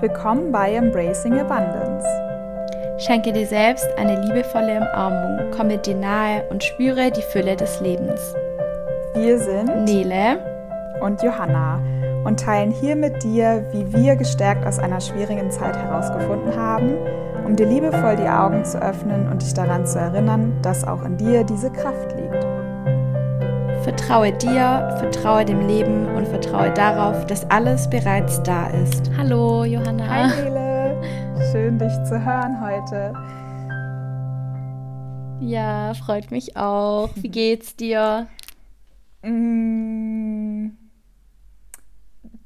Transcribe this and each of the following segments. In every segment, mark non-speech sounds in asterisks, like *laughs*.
Willkommen bei Embracing Abundance. Schenke dir selbst eine liebevolle Umarmung, komme dir nahe und spüre die Fülle des Lebens. Wir sind Nele und Johanna und teilen hier mit dir, wie wir gestärkt aus einer schwierigen Zeit herausgefunden haben, um dir liebevoll die Augen zu öffnen und dich daran zu erinnern, dass auch in dir diese Kraft liegt. Vertraue dir, vertraue dem Leben und vertraue darauf, dass alles bereits da ist. Hallo, Johanna. Hi, Nele. Schön, dich zu hören heute. Ja, freut mich auch. Wie geht's dir? Mm,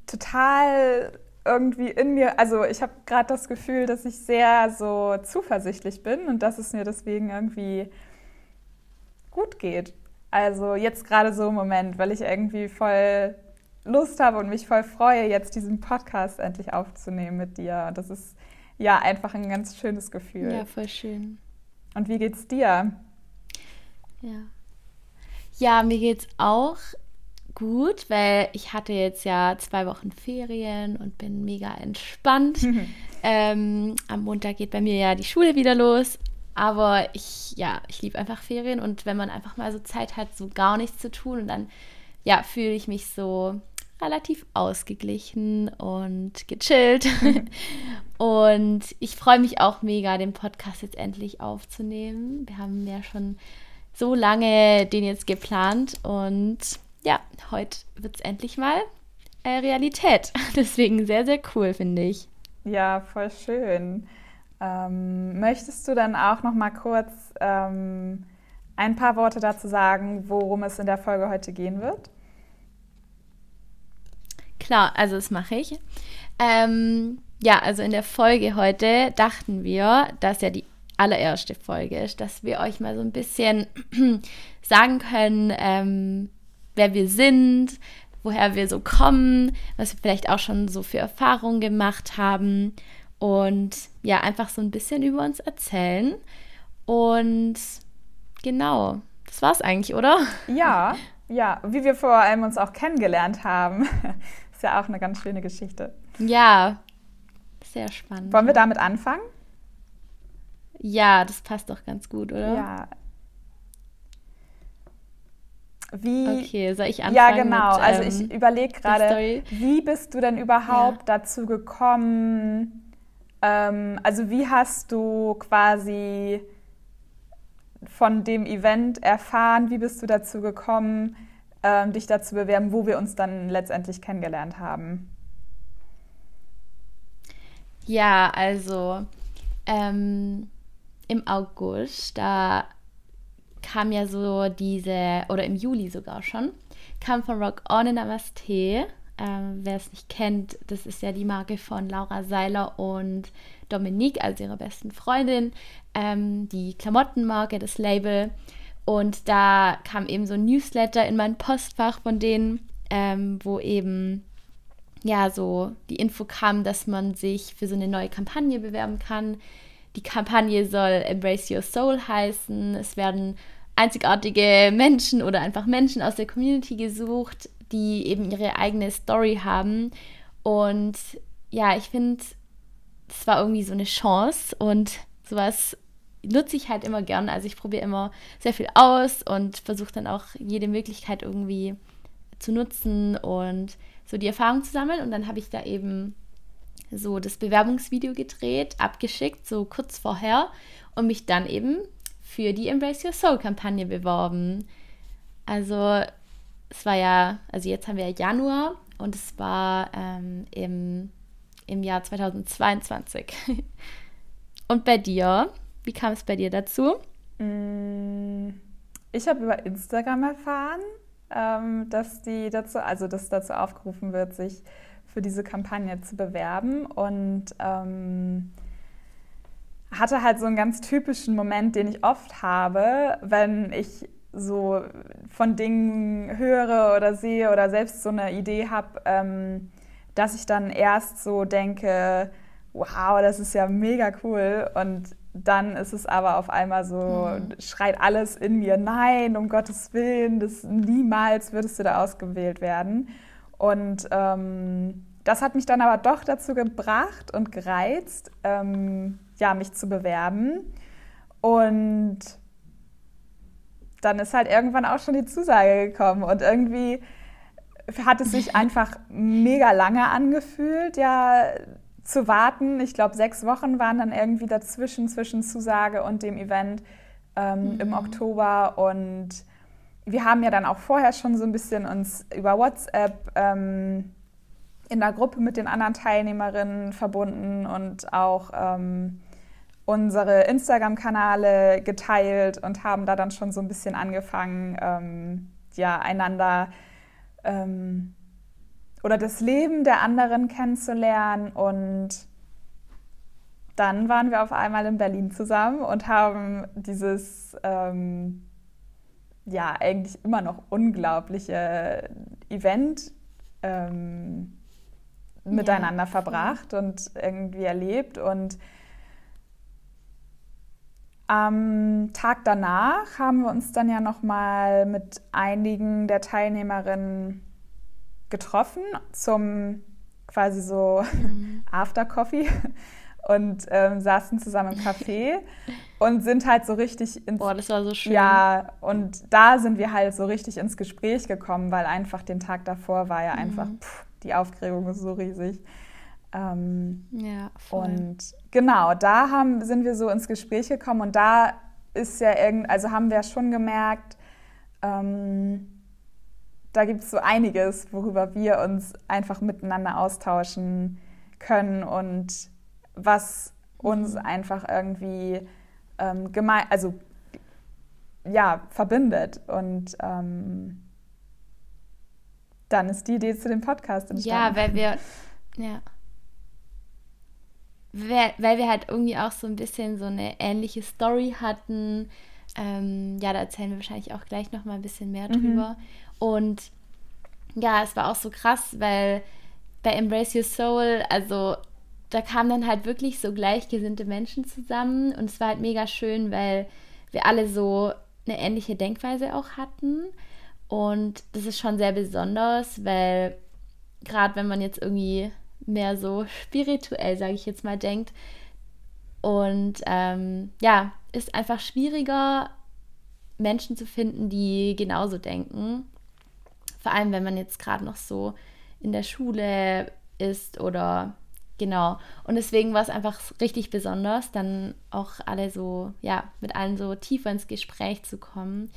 total irgendwie in mir, also ich habe gerade das Gefühl, dass ich sehr so zuversichtlich bin und dass es mir deswegen irgendwie gut geht. Also jetzt gerade so im Moment, weil ich irgendwie voll Lust habe und mich voll freue, jetzt diesen Podcast endlich aufzunehmen mit dir. Das ist ja einfach ein ganz schönes Gefühl. Ja, voll schön. Und wie geht's dir? Ja. Ja, mir geht's auch gut, weil ich hatte jetzt ja zwei Wochen Ferien und bin mega entspannt. ähm, am Montag geht bei mir ja die Schule wieder los. Aber ich, ja, ich liebe einfach Ferien und wenn man einfach mal so Zeit hat, so gar nichts zu tun und dann, ja, fühle ich mich so relativ ausgeglichen und gechillt. *laughs* und ich freue mich auch mega, den Podcast jetzt endlich aufzunehmen. Wir haben ja schon so lange den jetzt geplant und ja, heute wird es endlich mal äh, Realität. *laughs* Deswegen sehr, sehr cool, finde ich. Ja, voll schön. Ähm, möchtest du dann auch noch mal kurz ähm, ein paar Worte dazu sagen, worum es in der Folge heute gehen wird? Klar, also das mache ich. Ähm, ja, also in der Folge heute dachten wir, dass ja die allererste Folge ist, dass wir euch mal so ein bisschen *clears throat* sagen können, ähm, wer wir sind, woher wir so kommen, was wir vielleicht auch schon so für Erfahrungen gemacht haben und ja, einfach so ein bisschen über uns erzählen. Und genau, das war's eigentlich, oder? Ja, ja, wie wir vor allem uns auch kennengelernt haben. *laughs* ist ja auch eine ganz schöne Geschichte. Ja, sehr spannend. Wollen wir damit anfangen? Ja, das passt doch ganz gut, oder? Ja. Wie, okay, soll ich anfangen? Ja, genau. Mit, also ähm, ich überlege gerade, wie bist du denn überhaupt ja. dazu gekommen? Ähm, also wie hast du quasi von dem Event erfahren? Wie bist du dazu gekommen, ähm, dich dazu bewerben, wo wir uns dann letztendlich kennengelernt haben? Ja, also ähm, im August, da kam ja so diese, oder im Juli sogar schon, kam von Rock On in Namaste. Ähm, Wer es nicht kennt, das ist ja die Marke von Laura Seiler und Dominique, also ihrer besten Freundin, ähm, die Klamottenmarke, das Label. Und da kam eben so ein Newsletter in mein Postfach von denen, ähm, wo eben ja so die Info kam, dass man sich für so eine neue Kampagne bewerben kann. Die Kampagne soll Embrace Your Soul heißen. Es werden einzigartige Menschen oder einfach Menschen aus der Community gesucht, die eben ihre eigene Story haben. Und ja, ich finde, das war irgendwie so eine Chance und sowas nutze ich halt immer gern. Also ich probiere immer sehr viel aus und versuche dann auch jede Möglichkeit irgendwie zu nutzen und so die Erfahrung zu sammeln. Und dann habe ich da eben so das Bewerbungsvideo gedreht, abgeschickt, so kurz vorher und mich dann eben für die Embrace Your Soul Kampagne beworben. Also es war ja, also jetzt haben wir ja Januar und es war ähm, im, im Jahr 2022. *laughs* und bei dir, wie kam es bei dir dazu? Mm, ich habe über Instagram erfahren, ähm, dass die dazu, also dass dazu aufgerufen wird, sich für diese Kampagne zu bewerben und ähm, hatte halt so einen ganz typischen Moment, den ich oft habe, wenn ich so von Dingen höre oder sehe oder selbst so eine Idee habe, ähm, dass ich dann erst so denke, wow, das ist ja mega cool und dann ist es aber auf einmal so, mhm. schreit alles in mir, nein, um Gottes Willen, das, niemals würdest du da ausgewählt werden. Und ähm, das hat mich dann aber doch dazu gebracht und gereizt, ähm, ja, mich zu bewerben. Und dann ist halt irgendwann auch schon die Zusage gekommen und irgendwie hat es sich einfach mega lange angefühlt, ja, zu warten. Ich glaube, sechs Wochen waren dann irgendwie dazwischen, zwischen Zusage und dem Event ähm, mhm. im Oktober. Und wir haben ja dann auch vorher schon so ein bisschen uns über WhatsApp ähm, in der Gruppe mit den anderen Teilnehmerinnen verbunden und auch ähm, unsere Instagram-Kanäle geteilt und haben da dann schon so ein bisschen angefangen, ähm, ja, einander ähm, oder das Leben der anderen kennenzulernen. Und dann waren wir auf einmal in Berlin zusammen und haben dieses, ähm, ja, eigentlich immer noch unglaubliche Event ähm, miteinander ja, verbracht und irgendwie erlebt. Und am Tag danach haben wir uns dann ja noch mal mit einigen der Teilnehmerinnen getroffen zum quasi so mhm. *laughs* After Coffee und ähm, saßen zusammen im Café *laughs* und sind halt so richtig ins Boah, das war so schön. Ja, und da sind wir halt so richtig ins Gespräch gekommen, weil einfach den Tag davor war ja mhm. einfach pff, die Aufregung ist so riesig. Ähm, ja, voll. Und genau, da haben, sind wir so ins Gespräch gekommen und da ist ja irgend, also haben wir schon gemerkt, ähm, da gibt es so einiges, worüber wir uns einfach miteinander austauschen können und was uns mhm. einfach irgendwie ähm, gemein, also ja, verbindet. Und ähm, dann ist die Idee zu dem Podcast entstanden. Ja, weil wir, ja. Weil, wir halt irgendwie auch so ein bisschen so eine ähnliche Story hatten. Ähm, ja, da erzählen wir wahrscheinlich auch gleich noch mal ein bisschen mehr mhm. drüber. Mhm. Und ja, es war auch so krass, weil bei Embrace Your Soul, also da kamen dann halt wirklich so gleichgesinnte Menschen zusammen und es war halt mega schön, weil wir alle so eine ähnliche Denkweise auch hatten. Und das ist schon sehr besonders, weil gerade wenn man jetzt irgendwie mehr so spirituell, sage ich jetzt mal, denkt, und ähm, ja, ist einfach schwieriger, Menschen zu finden, die genauso denken. Vor allem, wenn man jetzt gerade noch so in der Schule ist oder genau. Und deswegen war es einfach richtig besonders, dann auch alle so, ja, mit allen so tiefer ins Gespräch zu kommen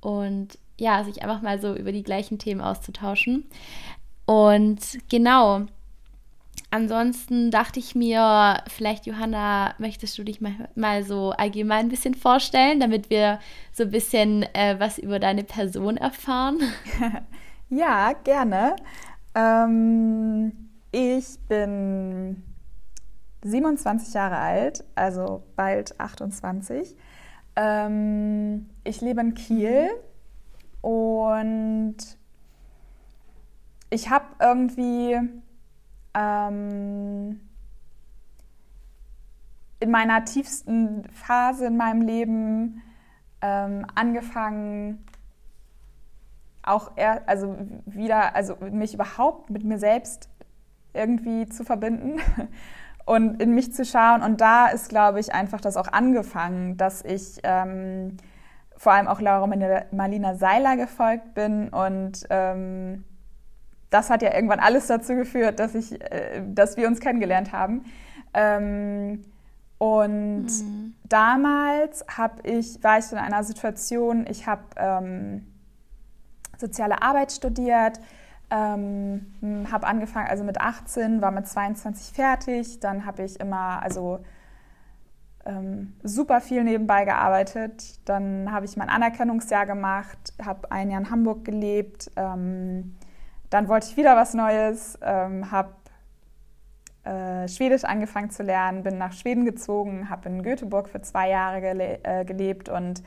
und ja, sich einfach mal so über die gleichen Themen auszutauschen. Und genau. Ansonsten dachte ich mir, vielleicht Johanna, möchtest du dich mal, mal so allgemein ein bisschen vorstellen, damit wir so ein bisschen äh, was über deine Person erfahren? *laughs* Ja, gerne. Ähm, ich bin 27 Jahre alt, also bald 28. Ähm, ich lebe in Kiel und ich habe irgendwie ähm, in meiner tiefsten Phase in meinem Leben ähm, angefangen, auch eher, also wieder, also mich überhaupt mit mir selbst irgendwie zu verbinden *laughs* und in mich zu schauen. Und da ist, glaube ich, einfach das auch angefangen, dass ich ähm, vor allem auch Laura Marlina Seiler gefolgt bin und ähm, das hat ja irgendwann alles dazu geführt, dass ich, äh, dass wir uns kennengelernt haben. Ähm, und mhm. damals habe ich, war ich in einer Situation, ich habe ähm, soziale Arbeit studiert, ähm, habe angefangen, also mit 18, war mit 22 fertig. Dann habe ich immer, also ähm, super viel nebenbei gearbeitet. Dann habe ich mein Anerkennungsjahr gemacht, habe ein Jahr in Hamburg gelebt. Ähm, dann wollte ich wieder was Neues, ähm, habe äh, Schwedisch angefangen zu lernen, bin nach Schweden gezogen, habe in Göteborg für zwei Jahre gele äh, gelebt und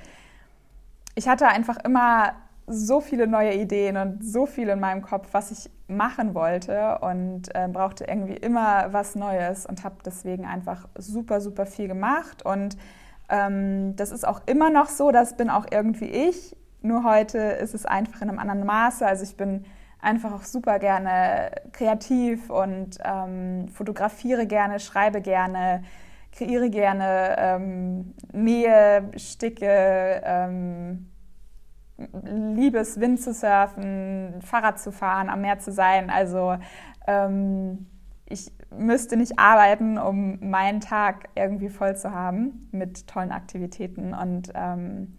ich hatte einfach immer so viele neue Ideen und so viel in meinem Kopf, was ich machen wollte und äh, brauchte irgendwie immer was Neues und habe deswegen einfach super, super viel gemacht. Und ähm, das ist auch immer noch so, das bin auch irgendwie ich. Nur heute ist es einfach in einem anderen Maße. Also ich bin einfach auch super gerne kreativ und ähm, fotografiere gerne, schreibe gerne, kreiere gerne, ähm, nähe, sticke, ähm, liebe Wind zu surfen, Fahrrad zu fahren, am Meer zu sein. Also ähm, ich müsste nicht arbeiten, um meinen Tag irgendwie voll zu haben mit tollen Aktivitäten. Und ähm,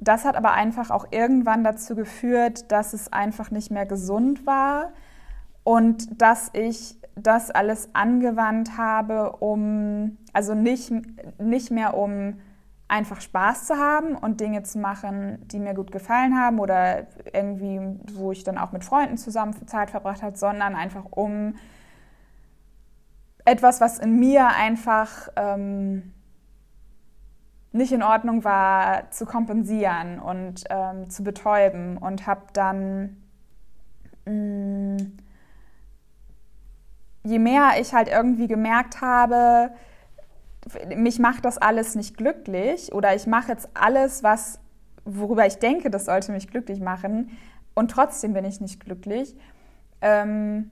das hat aber einfach auch irgendwann dazu geführt, dass es einfach nicht mehr gesund war und dass ich das alles angewandt habe, um, also nicht, nicht mehr um einfach Spaß zu haben und Dinge zu machen, die mir gut gefallen haben oder irgendwie, wo ich dann auch mit Freunden zusammen Zeit verbracht habe, sondern einfach um etwas, was in mir einfach ähm, nicht in Ordnung war, zu kompensieren und ähm, zu betäuben und habe dann mh, mm, je mehr ich halt irgendwie gemerkt habe, mich macht das alles nicht glücklich oder ich mache jetzt alles, was, worüber ich denke, das sollte mich glücklich machen und trotzdem bin ich nicht glücklich, ähm,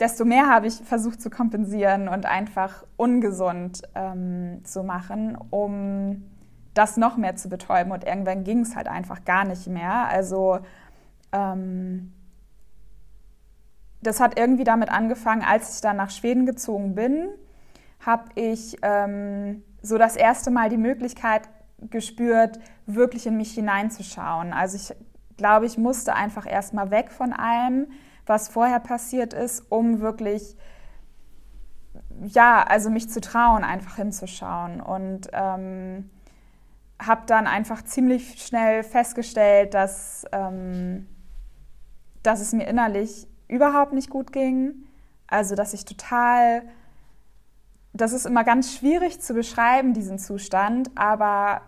desto mehr habe ich versucht zu kompensieren und einfach ungesund ähm, zu machen, um das noch mehr zu betäuben. Und irgendwann ging es halt einfach gar nicht mehr. Also ähm, das hat irgendwie damit angefangen, als ich dann nach Schweden gezogen bin habe ich ähm, so das erste Mal die Möglichkeit gespürt, wirklich in mich hineinzuschauen. Also ich glaube, ich musste einfach erstmal weg von allem, was vorher passiert ist, um wirklich, ja, also mich zu trauen, einfach hinzuschauen. Und ähm, habe dann einfach ziemlich schnell festgestellt, dass, ähm, dass es mir innerlich überhaupt nicht gut ging. Also, dass ich total das ist immer ganz schwierig zu beschreiben, diesen Zustand, aber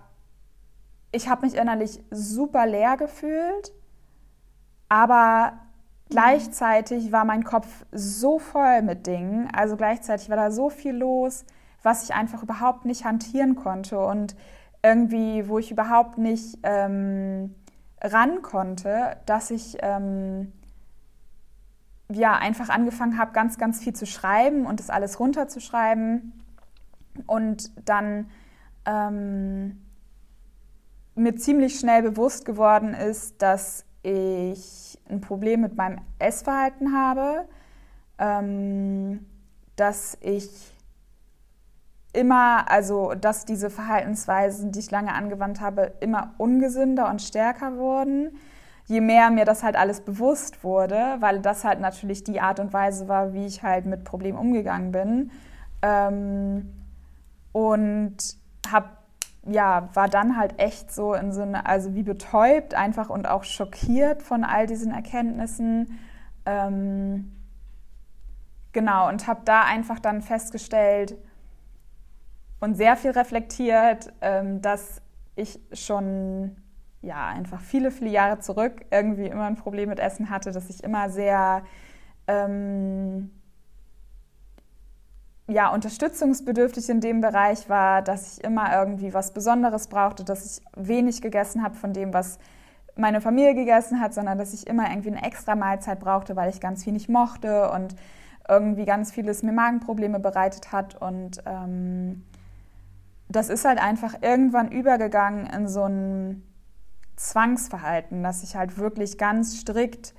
ich habe mich innerlich super leer gefühlt, aber gleichzeitig war mein Kopf so voll mit Dingen, also gleichzeitig war da so viel los, was ich einfach überhaupt nicht hantieren konnte und irgendwie, wo ich überhaupt nicht ähm, ran konnte, dass ich ähm, ja, einfach angefangen habe, ganz, ganz viel zu schreiben und das alles runterzuschreiben. Und dann ähm, mir ziemlich schnell bewusst geworden ist, dass ich ein Problem mit meinem Essverhalten habe, ähm, dass ich immer, also dass diese Verhaltensweisen, die ich lange angewandt habe, immer ungesünder und stärker wurden je mehr mir das halt alles bewusst wurde, weil das halt natürlich die Art und Weise war, wie ich halt mit Problemen umgegangen bin. Ähm, und hab, ja, war dann halt echt so in so eine, also wie betäubt einfach und auch schockiert von all diesen Erkenntnissen. Ähm, genau, und habe da einfach dann festgestellt und sehr viel reflektiert, ähm, dass ich schon ja, einfach viele, viele Jahre zurück irgendwie immer ein Problem mit Essen hatte, dass ich immer sehr ähm, ja, unterstützungsbedürftig in dem Bereich war, dass ich immer irgendwie was Besonderes brauchte, dass ich wenig gegessen habe von dem, was meine Familie gegessen hat, sondern dass ich immer irgendwie eine extra Mahlzeit brauchte, weil ich ganz viel nicht mochte und irgendwie ganz vieles mir Magenprobleme bereitet hat. Und ähm, das ist halt einfach irgendwann übergegangen in so ein Zwangsverhalten, dass ich halt wirklich ganz strikt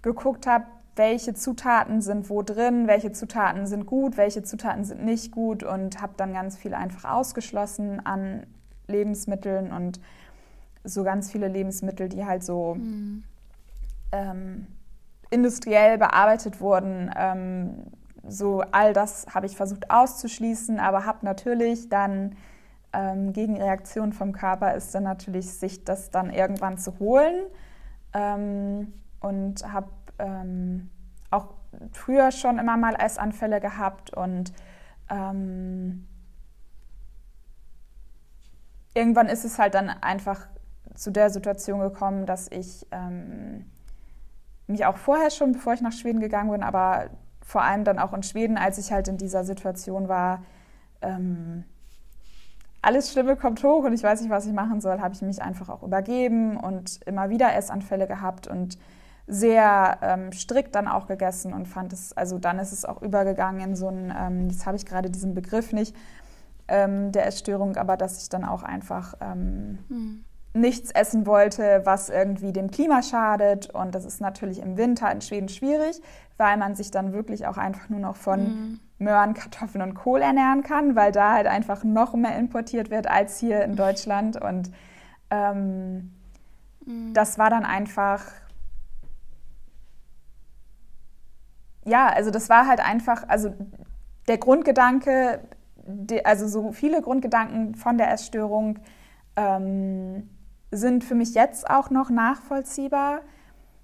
geguckt habe, welche Zutaten sind wo drin, welche Zutaten sind gut, welche Zutaten sind nicht gut und habe dann ganz viel einfach ausgeschlossen an Lebensmitteln und so ganz viele Lebensmittel, die halt so mhm. ähm, industriell bearbeitet wurden. Ähm, so all das habe ich versucht auszuschließen, aber habe natürlich dann ähm, Gegenreaktion vom Körper ist dann natürlich, sich das dann irgendwann zu holen. Ähm, und habe ähm, auch früher schon immer mal Essanfälle gehabt und ähm, irgendwann ist es halt dann einfach zu der Situation gekommen, dass ich ähm, mich auch vorher schon, bevor ich nach Schweden gegangen bin, aber vor allem dann auch in Schweden, als ich halt in dieser Situation war, ähm, alles Schlimme kommt hoch und ich weiß nicht, was ich machen soll, habe ich mich einfach auch übergeben und immer wieder Essanfälle gehabt und sehr ähm, strikt dann auch gegessen und fand es, also dann ist es auch übergegangen in so ein, ähm, jetzt habe ich gerade diesen Begriff nicht, ähm, der Essstörung, aber dass ich dann auch einfach mhm. nichts essen wollte, was irgendwie dem Klima schadet. Und das ist natürlich im Winter in Schweden schwierig, weil man sich dann wirklich auch einfach nur noch von mhm. Möhren, Kartoffeln und Kohl ernähren kann, weil da halt einfach noch mehr importiert wird als hier in Deutschland. Und ähm, mhm. das war dann einfach. Ja, also das war halt einfach, also der Grundgedanke, also so viele Grundgedanken von der Essstörung ähm, sind für mich jetzt auch noch nachvollziehbar,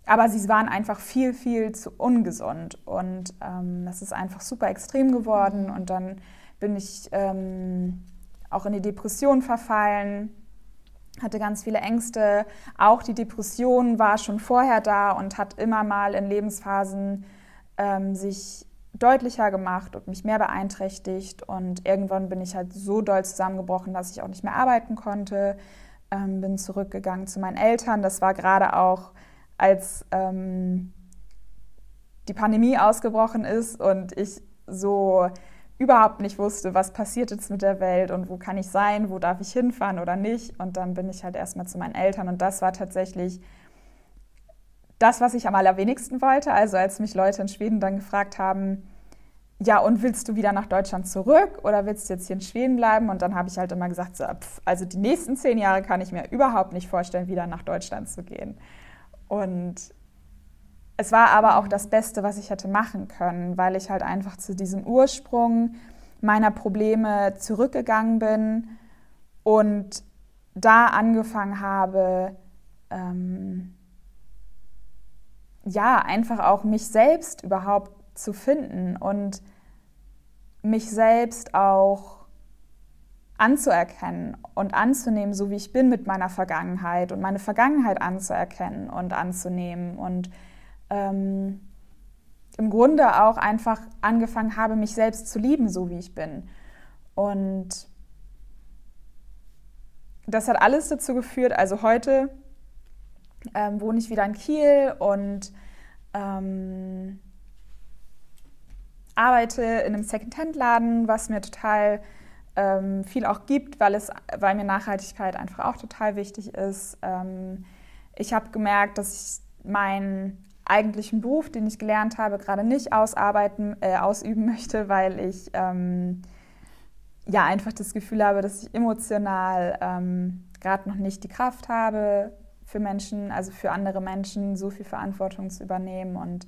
aber sie waren einfach viel, viel zu ungesund und ähm, das ist einfach super extrem geworden und dann bin ich ähm, auch in die Depression verfallen, hatte ganz viele Ängste. Auch die Depression war schon vorher da und hat immer mal in Lebensphasen ähm, sich deutlicher gemacht und mich mehr beeinträchtigt. Und irgendwann bin ich halt so doll zusammengebrochen, dass ich auch nicht mehr arbeiten konnte. Ähm, bin zurückgegangen zu meinen Eltern. Das war gerade auch, als ähm, die Pandemie ausgebrochen ist und ich so überhaupt nicht wusste, was passiert jetzt mit der Welt und wo kann ich sein, wo darf ich hinfahren oder nicht. Und dann bin ich halt erstmal zu meinen Eltern und das war tatsächlich das, was ich am allerwenigsten wollte. Also als mich Leute in Schweden dann gefragt haben, ja, und willst du wieder nach Deutschland zurück oder willst du jetzt hier in Schweden bleiben? Und dann habe ich halt immer gesagt, so, pf, also die nächsten zehn Jahre kann ich mir überhaupt nicht vorstellen, wieder nach Deutschland zu gehen. Und es war aber auch das Beste, was ich hätte machen können, weil ich halt einfach zu diesem Ursprung meiner Probleme zurückgegangen bin und da angefangen habe, ähm, ja, einfach auch mich selbst überhaupt zu finden und mich selbst auch anzuerkennen und anzunehmen, so wie ich bin mit meiner Vergangenheit und meine Vergangenheit anzuerkennen und anzunehmen und ähm, im Grunde auch einfach angefangen habe, mich selbst zu lieben, so wie ich bin. Und das hat alles dazu geführt, also heute ähm, wohne ich wieder in Kiel und ähm, arbeite in einem Secondhand-Laden, was mir total ähm, viel auch gibt, weil, es, weil mir Nachhaltigkeit einfach auch total wichtig ist. Ähm, ich habe gemerkt, dass ich meinen eigentlichen Beruf, den ich gelernt habe, gerade nicht ausarbeiten, äh, ausüben möchte, weil ich ähm, ja einfach das Gefühl habe, dass ich emotional ähm, gerade noch nicht die Kraft habe, für Menschen, also für andere Menschen so viel Verantwortung zu übernehmen und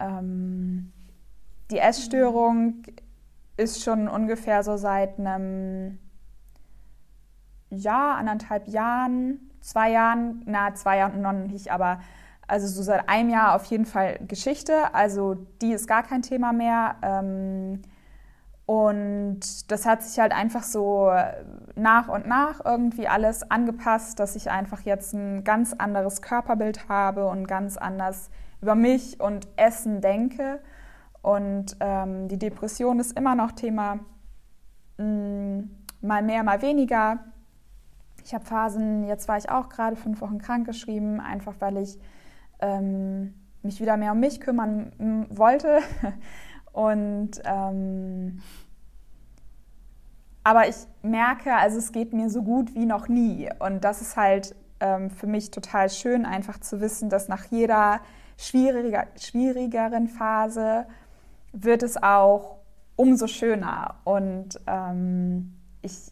ähm, die Essstörung ist schon ungefähr so seit einem Jahr, anderthalb Jahren, zwei Jahren, na, zwei Jahren noch nicht, aber also so seit einem Jahr auf jeden Fall Geschichte. Also die ist gar kein Thema mehr. Ähm, und das hat sich halt einfach so nach und nach irgendwie alles angepasst, dass ich einfach jetzt ein ganz anderes Körperbild habe und ganz anders über mich und Essen denke. Und ähm, die Depression ist immer noch Thema, mh, mm, mal mehr, mal weniger. Ich habe Phasen, jetzt war ich auch gerade fünf Wochen krank geschrieben, einfach weil ich ähm, mich wieder mehr um mich kümmern mm, wollte. *laughs* Und ähm, aber ich merke, also es geht mir so gut wie noch nie. Und das ist halt ähm, für mich total schön, einfach zu wissen, dass nach jeder schwieriger, schwierigeren Phase wird es auch umso schöner. Und ähm, ich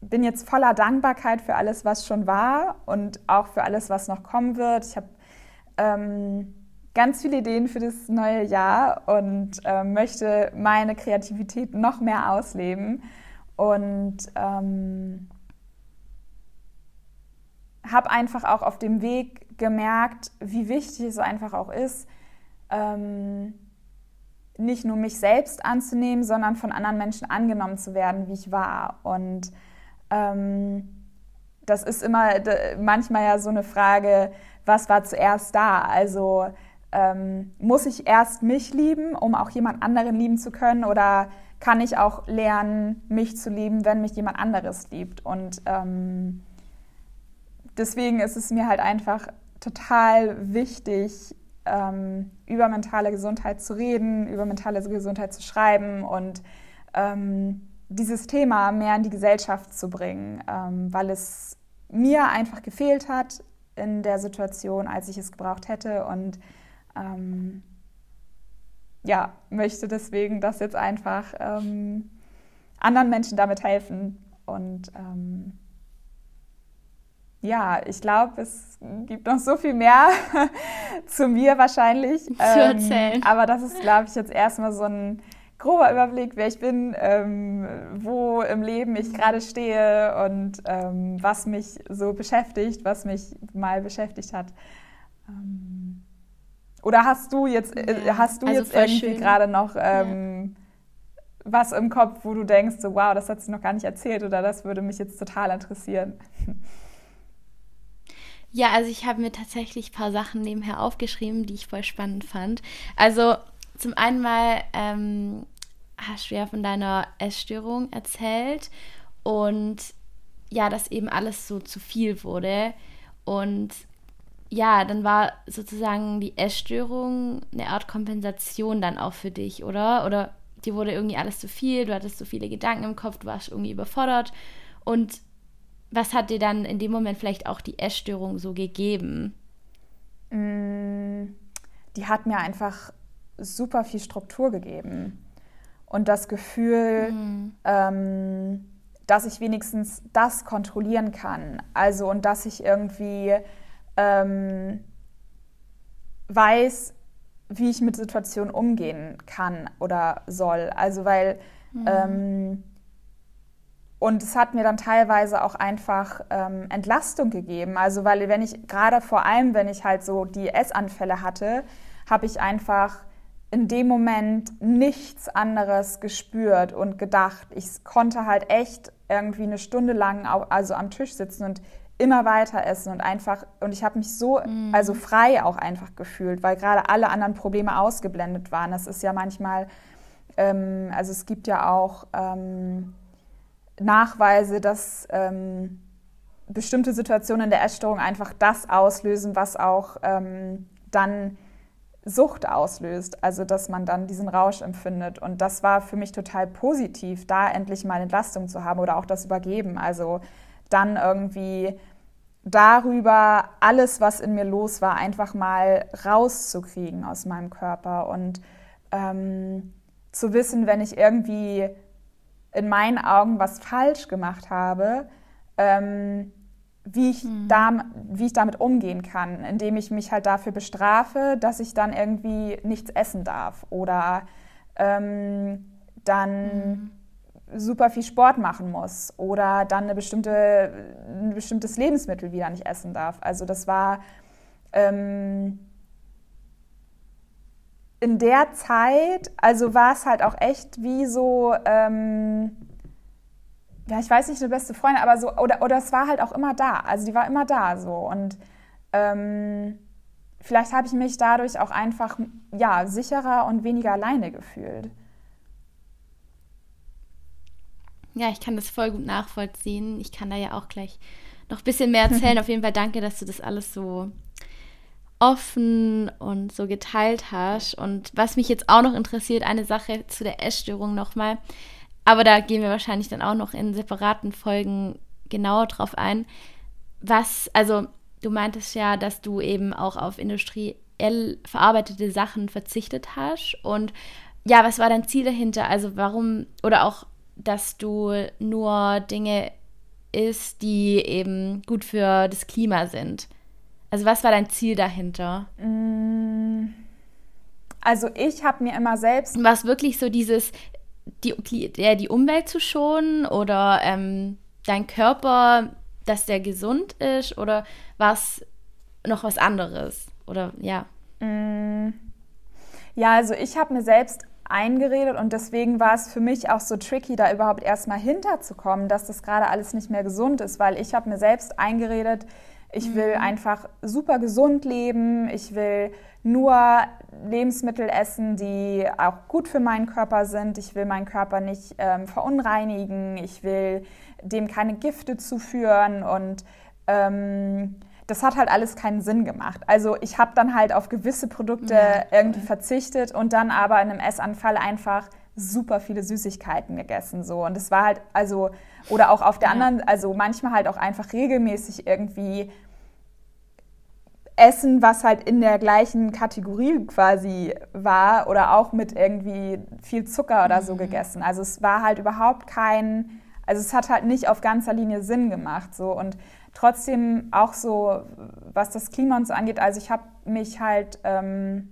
bin jetzt voller Dankbarkeit für alles, was schon war und auch für alles, was noch kommen wird. Ich habe ähm, ganz viele Ideen für das neue Jahr und äh, möchte meine Kreativität noch mehr ausleben. Und ähm, habe einfach auch auf dem Weg gemerkt, wie wichtig es einfach auch ist, ähm, nicht nur mich selbst anzunehmen, sondern von anderen Menschen angenommen zu werden, wie ich war. Und ähm, das ist immer manchmal ja so eine Frage, was war zuerst da? Also ähm, muss ich erst mich lieben, um auch jemand anderen lieben zu können? Oder kann ich auch lernen, mich zu lieben, wenn mich jemand anderes liebt? Und ähm, deswegen ist es mir halt einfach total wichtig, ähm, über mentale Gesundheit zu reden, über mentale Gesundheit zu schreiben und ähm, dieses Thema mehr in die Gesellschaft zu bringen, ähm, weil es mir einfach gefehlt hat in der Situation, als ich es gebraucht hätte und ähm, ja, möchte deswegen das jetzt einfach ähm, anderen Menschen damit helfen und ähm, ja, ich glaube, es gibt noch so viel mehr *laughs* zu mir wahrscheinlich. *laughs* Zu ähm, erzählen. aber das ist, glaube ich, jetzt erstmal so ein grober Überblick, wer ich bin, ähm, wo im Leben ich gerade stehe und ähm, was mich so beschäftigt, was mich mal beschäftigt hat. Ähm, oder hast du jetzt, äh, ja, hast du also jetzt irgendwie gerade noch ähm, ja. was im Kopf, wo du denkst, so wow, das hat sie noch gar nicht erzählt oder das würde mich jetzt total interessieren? *laughs* Ja, also ich habe mir tatsächlich ein paar Sachen nebenher aufgeschrieben, die ich voll spannend fand. Also zum einen mal ähm, hast du ja von deiner Essstörung erzählt und ja, dass eben alles so zu viel wurde. Und ja, dann war sozusagen die Essstörung eine Art Kompensation dann auch für dich, oder? Oder dir wurde irgendwie alles zu viel, du hattest so viele Gedanken im Kopf, du warst irgendwie überfordert. Und was hat dir dann in dem Moment vielleicht auch die Essstörung so gegeben? Mm, die hat mir einfach super viel Struktur gegeben und das Gefühl, mhm. ähm, dass ich wenigstens das kontrollieren kann. Also und dass ich irgendwie ähm, weiß, wie ich mit Situationen umgehen kann oder soll. Also weil mhm. ähm, und es hat mir dann teilweise auch einfach ähm, Entlastung gegeben. Also weil wenn ich gerade vor allem, wenn ich halt so die Essanfälle hatte, habe ich einfach in dem Moment nichts anderes gespürt und gedacht. Ich konnte halt echt irgendwie eine Stunde lang also am Tisch sitzen und immer weiter essen und einfach und ich habe mich so mm. also frei auch einfach gefühlt, weil gerade alle anderen Probleme ausgeblendet waren. Das ist ja manchmal ähm, also es gibt ja auch ähm, Nachweise, dass ähm, bestimmte Situationen in der Essstörung einfach das auslösen, was auch ähm, dann Sucht auslöst, also dass man dann diesen Rausch empfindet. Und das war für mich total positiv, da endlich mal Entlastung zu haben oder auch das Übergeben. Also dann irgendwie darüber alles, was in mir los war, einfach mal rauszukriegen aus meinem Körper und ähm, zu wissen, wenn ich irgendwie in meinen Augen was falsch gemacht habe, ähm, wie, ich mhm. da, wie ich damit umgehen kann, indem ich mich halt dafür bestrafe, dass ich dann irgendwie nichts essen darf oder ähm, dann mhm. super viel Sport machen muss oder dann eine bestimmte, ein bestimmtes Lebensmittel wieder nicht essen darf. Also das war ähm, in der Zeit, also war es halt auch echt wie so, ähm, ja, ich weiß nicht, eine beste Freundin, aber so, oder, oder es war halt auch immer da. Also die war immer da so. Und ähm, vielleicht habe ich mich dadurch auch einfach, ja, sicherer und weniger alleine gefühlt. Ja, ich kann das voll gut nachvollziehen. Ich kann da ja auch gleich noch ein bisschen mehr erzählen. *laughs* Auf jeden Fall danke, dass du das alles so offen und so geteilt hast. Und was mich jetzt auch noch interessiert, eine Sache zu der Essstörung nochmal, aber da gehen wir wahrscheinlich dann auch noch in separaten Folgen genauer drauf ein. Was, also du meintest ja, dass du eben auch auf industriell verarbeitete Sachen verzichtet hast. Und ja, was war dein Ziel dahinter? Also warum, oder auch, dass du nur Dinge isst, die eben gut für das Klima sind. Also was war dein Ziel dahinter? Mm. Also ich habe mir immer selbst. War es wirklich so dieses, die, die, die Umwelt zu schonen oder ähm, dein Körper, dass der gesund ist oder war es noch was anderes? Oder ja. Mm. Ja, also ich habe mir selbst eingeredet und deswegen war es für mich auch so tricky, da überhaupt erstmal hinterzukommen, dass das gerade alles nicht mehr gesund ist, weil ich habe mir selbst eingeredet, ich will mhm. einfach super gesund leben. Ich will nur Lebensmittel essen, die auch gut für meinen Körper sind. Ich will meinen Körper nicht ähm, verunreinigen. Ich will dem keine Gifte zuführen. Und ähm, das hat halt alles keinen Sinn gemacht. Also ich habe dann halt auf gewisse Produkte ja, irgendwie verzichtet und dann aber in einem Essanfall einfach super viele Süßigkeiten gegessen so und es war halt also oder auch auf der ja. anderen also manchmal halt auch einfach regelmäßig irgendwie Essen, was halt in der gleichen Kategorie quasi war oder auch mit irgendwie viel Zucker oder so mhm. gegessen. Also es war halt überhaupt kein, also es hat halt nicht auf ganzer Linie Sinn gemacht so und trotzdem auch so, was das Klima und so angeht, also ich habe mich halt, ähm,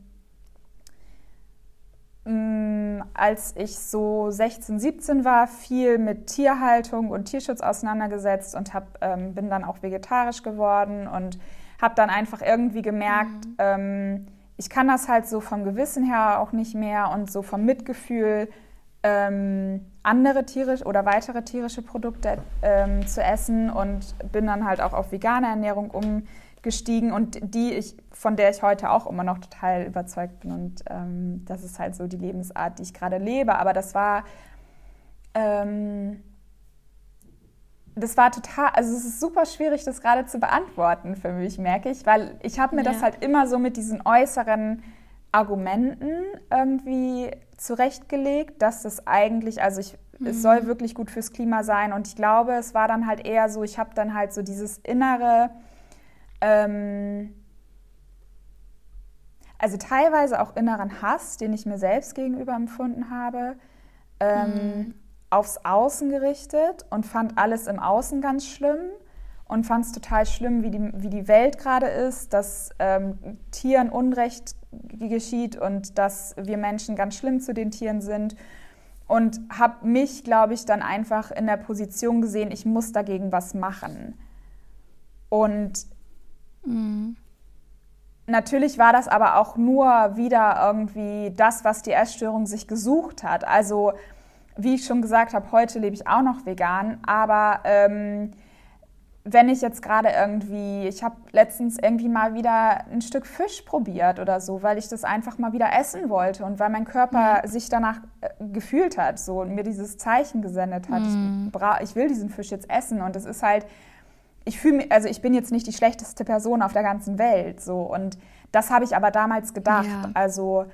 als ich so 16, 17 war, viel mit Tierhaltung und Tierschutz auseinandergesetzt und hab, ähm, bin dann auch vegetarisch geworden und habe dann einfach irgendwie gemerkt, mhm. ähm, ich kann das halt so vom Gewissen her auch nicht mehr und so vom Mitgefühl ähm, andere tierische oder weitere tierische Produkte ähm, zu essen und bin dann halt auch auf vegane Ernährung umgestiegen und die ich, von der ich heute auch immer noch total überzeugt bin und ähm, das ist halt so die Lebensart, die ich gerade lebe. Aber das war ähm, das war total, also es ist super schwierig, das gerade zu beantworten für mich, merke ich, weil ich habe mir ja. das halt immer so mit diesen äußeren Argumenten irgendwie zurechtgelegt, dass das eigentlich, also ich, mhm. es soll wirklich gut fürs Klima sein und ich glaube, es war dann halt eher so, ich habe dann halt so dieses innere, ähm, also teilweise auch inneren Hass, den ich mir selbst gegenüber empfunden habe. Ähm, mhm aufs Außen gerichtet und fand alles im Außen ganz schlimm und fand es total schlimm, wie die, wie die Welt gerade ist, dass ähm, Tieren Unrecht geschieht und dass wir Menschen ganz schlimm zu den Tieren sind. Und habe mich, glaube ich, dann einfach in der Position gesehen, ich muss dagegen was machen. Und mhm. natürlich war das aber auch nur wieder irgendwie das, was die Essstörung sich gesucht hat. Also wie ich schon gesagt habe, heute lebe ich auch noch vegan, aber ähm, wenn ich jetzt gerade irgendwie, ich habe letztens irgendwie mal wieder ein Stück Fisch probiert oder so, weil ich das einfach mal wieder essen wollte und weil mein Körper mhm. sich danach äh, gefühlt hat, so und mir dieses Zeichen gesendet hat, mhm. ich, ich will diesen Fisch jetzt essen und es ist halt, ich fühle mich, also ich bin jetzt nicht die schlechteste Person auf der ganzen Welt, so und das habe ich aber damals gedacht, ja. also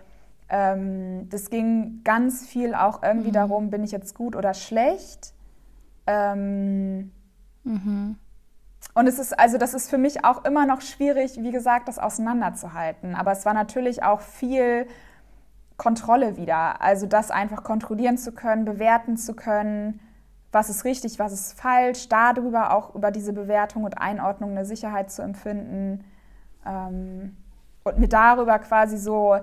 ähm, das ging ganz viel auch irgendwie mhm. darum, bin ich jetzt gut oder schlecht. Ähm, mhm. Und es ist, also das ist für mich auch immer noch schwierig, wie gesagt, das auseinanderzuhalten. Aber es war natürlich auch viel Kontrolle wieder. Also das einfach kontrollieren zu können, bewerten zu können, was ist richtig, was ist falsch, darüber auch über diese Bewertung und Einordnung eine Sicherheit zu empfinden. Ähm, und mir darüber quasi so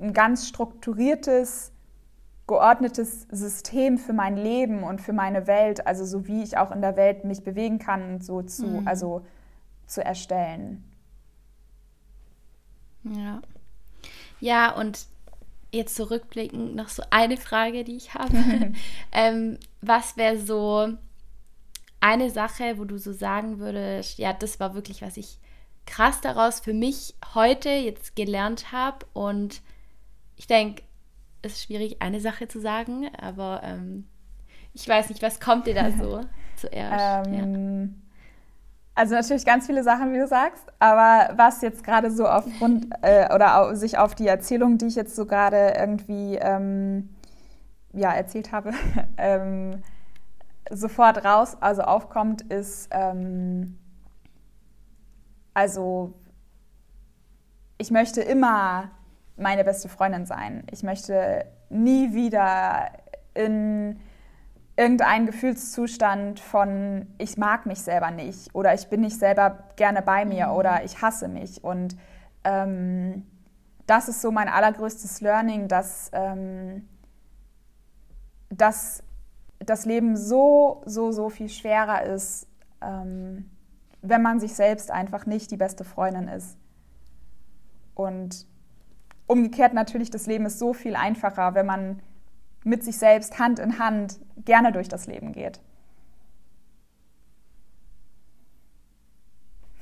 ein ganz strukturiertes, geordnetes System für mein Leben und für meine Welt, also so wie ich auch in der Welt mich bewegen kann, so zu, mhm. also zu erstellen. Ja. Ja, und jetzt zurückblickend noch so eine Frage, die ich habe. *laughs* *laughs* ähm, was wäre so eine Sache, wo du so sagen würdest, ja, das war wirklich, was ich krass daraus für mich heute jetzt gelernt habe und ich denke, es ist schwierig, eine Sache zu sagen, aber ähm, ich weiß nicht, was kommt dir da so *laughs* zuerst? Ähm, ja. Also natürlich ganz viele Sachen, wie du sagst, aber was jetzt gerade so aufgrund äh, oder auf, sich auf die Erzählung, die ich jetzt so gerade irgendwie ähm, ja, erzählt habe, *laughs* ähm, sofort raus, also aufkommt, ist ähm, also ich möchte immer meine beste Freundin sein. Ich möchte nie wieder in irgendeinen Gefühlszustand von ich mag mich selber nicht oder ich bin nicht selber gerne bei mir mhm. oder ich hasse mich. Und ähm, das ist so mein allergrößtes Learning, dass, ähm, dass das Leben so, so, so viel schwerer ist, ähm, wenn man sich selbst einfach nicht die beste Freundin ist. Und Umgekehrt natürlich, das Leben ist so viel einfacher, wenn man mit sich selbst Hand in Hand gerne durch das Leben geht.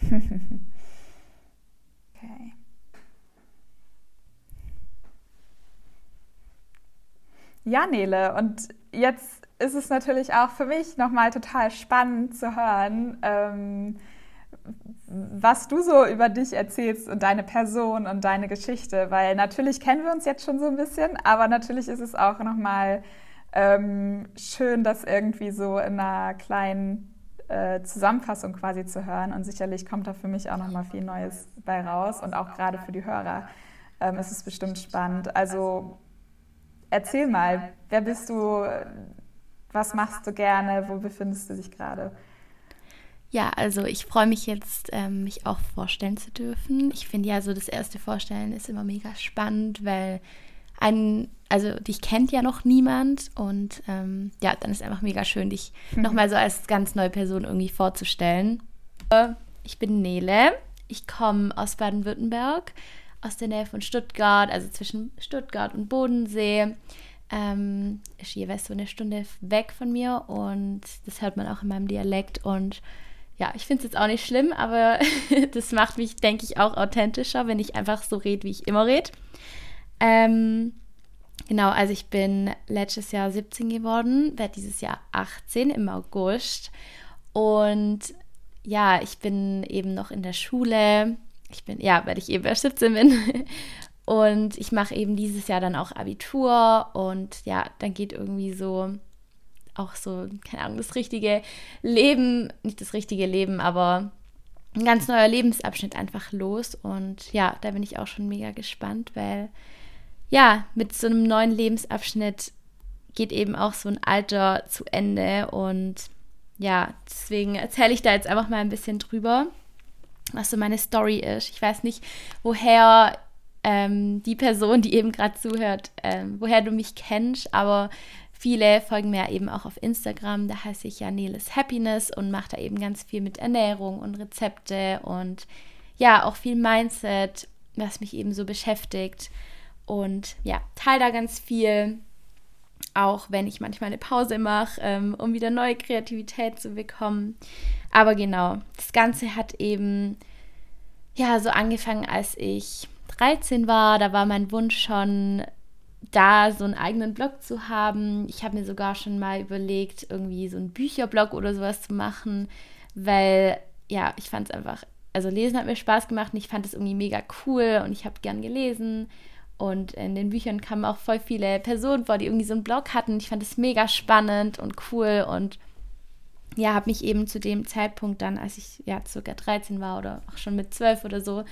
*laughs* okay. Ja, Nele, und jetzt ist es natürlich auch für mich nochmal total spannend zu hören, ähm, was du so über dich erzählst und deine Person und deine Geschichte, weil natürlich kennen wir uns jetzt schon so ein bisschen, aber natürlich ist es auch nochmal ähm, schön, das irgendwie so in einer kleinen äh, Zusammenfassung quasi zu hören und sicherlich kommt da für mich auch nochmal viel Neues bei raus und auch gerade für die Hörer ähm, ist es bestimmt spannend. Also erzähl mal, wer bist du, was machst du gerne, wo befindest du dich gerade? Ja, also ich freue mich jetzt, ähm, mich auch vorstellen zu dürfen. Ich finde ja so, das erste Vorstellen ist immer mega spannend, weil ein, also dich kennt ja noch niemand und ähm, ja, dann ist einfach mega schön, dich mhm. nochmal so als ganz neue Person irgendwie vorzustellen. Ich bin Nele, ich komme aus Baden-Württemberg, aus der Nähe von Stuttgart, also zwischen Stuttgart und Bodensee. Ähm, ist jeweils so eine Stunde weg von mir und das hört man auch in meinem Dialekt und ja, ich finde es jetzt auch nicht schlimm, aber *laughs* das macht mich, denke ich, auch authentischer, wenn ich einfach so rede, wie ich immer rede. Ähm, genau, also ich bin letztes Jahr 17 geworden, werde dieses Jahr 18 im August. Und ja, ich bin eben noch in der Schule. Ich bin, ja, weil ich eben erst 17 bin. *laughs* Und ich mache eben dieses Jahr dann auch Abitur. Und ja, dann geht irgendwie so auch so, keine Ahnung, das richtige Leben, nicht das richtige Leben, aber ein ganz neuer Lebensabschnitt einfach los. Und ja, da bin ich auch schon mega gespannt, weil ja, mit so einem neuen Lebensabschnitt geht eben auch so ein Alter zu Ende. Und ja, deswegen erzähle ich da jetzt einfach mal ein bisschen drüber, was so meine Story ist. Ich weiß nicht, woher ähm, die Person, die eben gerade zuhört, ähm, woher du mich kennst, aber Viele folgen mir eben auch auf Instagram, da heiße ich ja Neles Happiness und mache da eben ganz viel mit Ernährung und Rezepte und ja, auch viel Mindset, was mich eben so beschäftigt. Und ja, teile da ganz viel, auch wenn ich manchmal eine Pause mache, ähm, um wieder neue Kreativität zu bekommen. Aber genau, das Ganze hat eben ja so angefangen, als ich 13 war. Da war mein Wunsch schon da so einen eigenen Blog zu haben. Ich habe mir sogar schon mal überlegt, irgendwie so einen Bücherblog oder sowas zu machen, weil ja, ich fand es einfach, also lesen hat mir Spaß gemacht und ich fand es irgendwie mega cool und ich habe gern gelesen. Und in den Büchern kamen auch voll viele Personen vor, die irgendwie so einen Blog hatten. Ich fand es mega spannend und cool und ja, habe mich eben zu dem Zeitpunkt dann, als ich ja circa 13 war oder auch schon mit 12 oder so,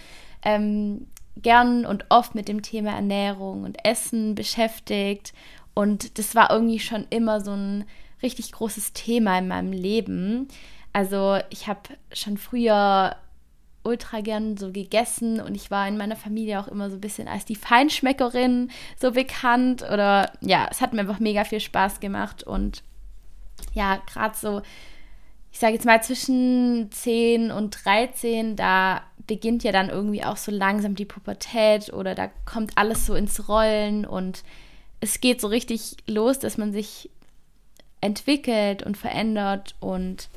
ähm, gern und oft mit dem Thema Ernährung und Essen beschäftigt. Und das war irgendwie schon immer so ein richtig großes Thema in meinem Leben. Also ich habe schon früher ultra gern so gegessen und ich war in meiner Familie auch immer so ein bisschen als die Feinschmeckerin so bekannt oder ja, es hat mir einfach mega viel Spaß gemacht und ja, gerade so, ich sage jetzt mal zwischen 10 und 13, da beginnt ja dann irgendwie auch so langsam die Pubertät oder da kommt alles so ins Rollen und es geht so richtig los, dass man sich entwickelt und verändert und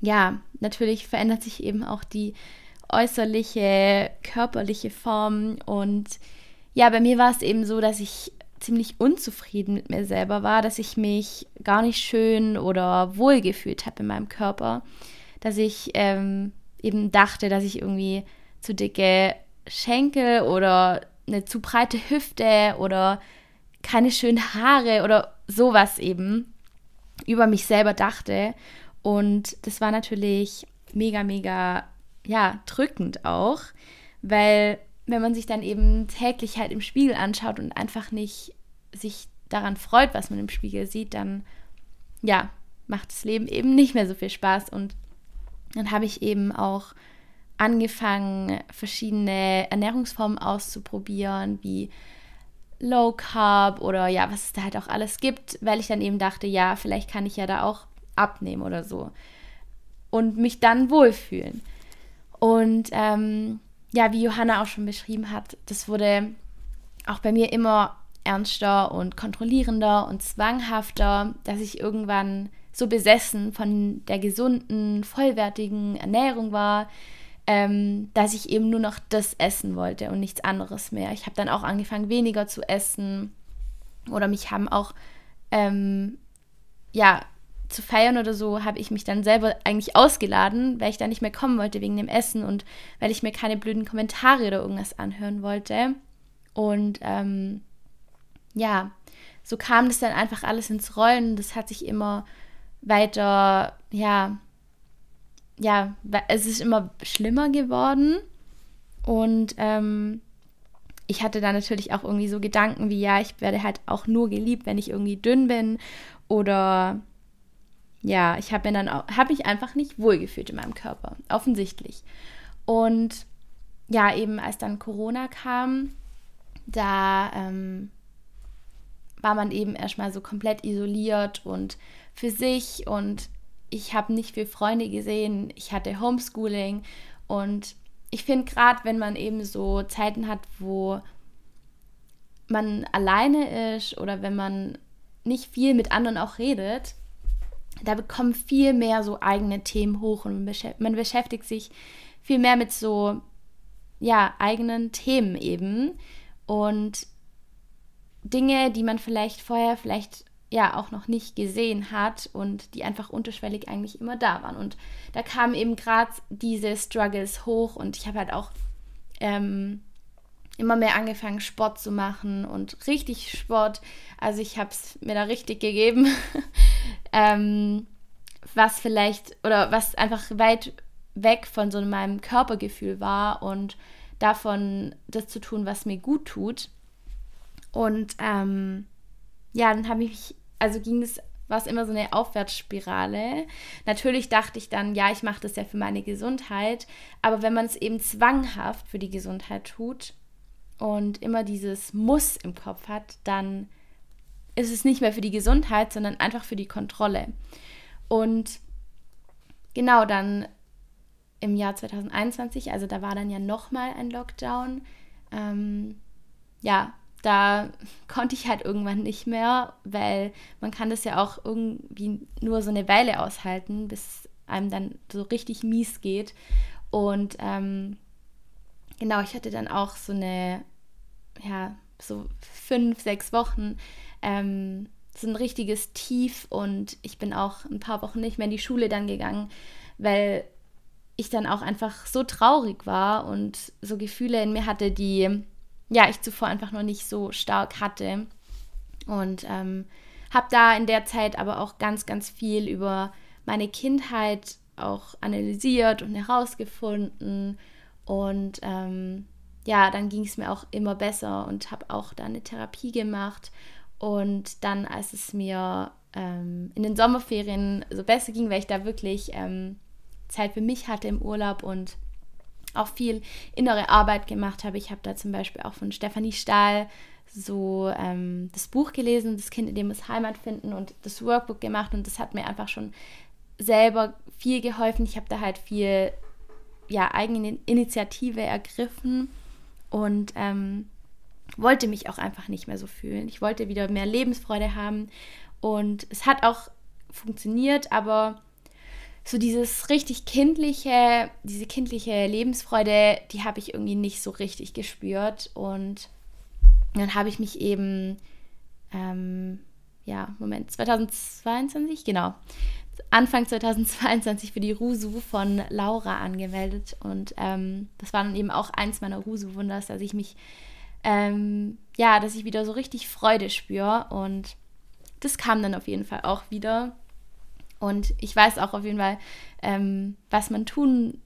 ja, natürlich verändert sich eben auch die äußerliche, körperliche Form und ja, bei mir war es eben so, dass ich ziemlich unzufrieden mit mir selber war, dass ich mich gar nicht schön oder wohl gefühlt habe in meinem Körper, dass ich ähm, eben dachte, dass ich irgendwie zu dicke Schenkel oder eine zu breite Hüfte oder keine schönen Haare oder sowas eben über mich selber dachte. Und das war natürlich mega, mega, ja, drückend auch, weil wenn man sich dann eben täglich halt im Spiegel anschaut und einfach nicht sich daran freut, was man im Spiegel sieht, dann, ja, macht das Leben eben nicht mehr so viel Spaß und dann habe ich eben auch angefangen, verschiedene Ernährungsformen auszuprobieren, wie Low Carb oder ja, was es da halt auch alles gibt, weil ich dann eben dachte, ja, vielleicht kann ich ja da auch abnehmen oder so. Und mich dann wohlfühlen. Und ähm, ja, wie Johanna auch schon beschrieben hat, das wurde auch bei mir immer ernster und kontrollierender und zwanghafter, dass ich irgendwann so besessen von der gesunden, vollwertigen Ernährung war, ähm, dass ich eben nur noch das essen wollte und nichts anderes mehr. Ich habe dann auch angefangen, weniger zu essen oder mich haben auch, ähm, ja, zu feiern oder so habe ich mich dann selber eigentlich ausgeladen, weil ich da nicht mehr kommen wollte wegen dem Essen und weil ich mir keine blöden Kommentare oder irgendwas anhören wollte. Und ähm, ja, so kam das dann einfach alles ins Rollen. Das hat sich immer weiter, ja, ja, es ist immer schlimmer geworden. Und ähm, ich hatte da natürlich auch irgendwie so Gedanken wie, ja, ich werde halt auch nur geliebt, wenn ich irgendwie dünn bin. Oder ja, ich habe dann habe mich einfach nicht wohlgefühlt in meinem Körper, offensichtlich. Und ja, eben als dann Corona kam, da ähm, war man eben erstmal so komplett isoliert und für sich und ich habe nicht viele Freunde gesehen. Ich hatte Homeschooling und ich finde gerade, wenn man eben so Zeiten hat, wo man alleine ist oder wenn man nicht viel mit anderen auch redet, da bekommen viel mehr so eigene Themen hoch und man beschäftigt sich viel mehr mit so ja eigenen Themen eben und Dinge, die man vielleicht vorher vielleicht ja auch noch nicht gesehen hat und die einfach unterschwellig eigentlich immer da waren. Und da kamen eben gerade diese Struggles hoch und ich habe halt auch ähm, immer mehr angefangen, Sport zu machen und richtig Sport. Also ich habe es mir da richtig gegeben, *laughs* ähm, was vielleicht oder was einfach weit weg von so meinem Körpergefühl war und davon das zu tun, was mir gut tut. Und ähm, ja, dann habe ich, also ging es, war es immer so eine Aufwärtsspirale. Natürlich dachte ich dann, ja, ich mache das ja für meine Gesundheit, aber wenn man es eben zwanghaft für die Gesundheit tut und immer dieses Muss im Kopf hat, dann ist es nicht mehr für die Gesundheit, sondern einfach für die Kontrolle. Und genau dann im Jahr 2021, also da war dann ja nochmal ein Lockdown, ähm, ja, da konnte ich halt irgendwann nicht mehr, weil man kann das ja auch irgendwie nur so eine Weile aushalten, bis einem dann so richtig mies geht. Und ähm, genau, ich hatte dann auch so eine, ja, so fünf, sechs Wochen, ähm, so ein richtiges Tief und ich bin auch ein paar Wochen nicht mehr in die Schule dann gegangen, weil ich dann auch einfach so traurig war und so Gefühle in mir hatte, die ja, ich zuvor einfach noch nicht so stark hatte. Und ähm, habe da in der Zeit aber auch ganz, ganz viel über meine Kindheit auch analysiert und herausgefunden. Und ähm, ja, dann ging es mir auch immer besser und habe auch da eine Therapie gemacht. Und dann, als es mir ähm, in den Sommerferien so besser ging, weil ich da wirklich ähm, Zeit für mich hatte im Urlaub und auch viel innere Arbeit gemacht habe. Ich habe da zum Beispiel auch von Stefanie Stahl so ähm, das Buch gelesen, Das Kind in dem muss Heimat finden und das Workbook gemacht und das hat mir einfach schon selber viel geholfen. Ich habe da halt viel ja, eigene Initiative ergriffen und ähm, wollte mich auch einfach nicht mehr so fühlen. Ich wollte wieder mehr Lebensfreude haben und es hat auch funktioniert, aber so dieses richtig kindliche, diese kindliche Lebensfreude, die habe ich irgendwie nicht so richtig gespürt. Und dann habe ich mich eben, ähm, ja, Moment, 2022, genau, Anfang 2022 für die Rusu von Laura angemeldet. Und ähm, das war dann eben auch eins meiner Rusu-Wunders, dass ich mich, ähm, ja, dass ich wieder so richtig Freude spüre. Und das kam dann auf jeden Fall auch wieder. Und ich weiß auch auf jeden Fall, ähm, was man tun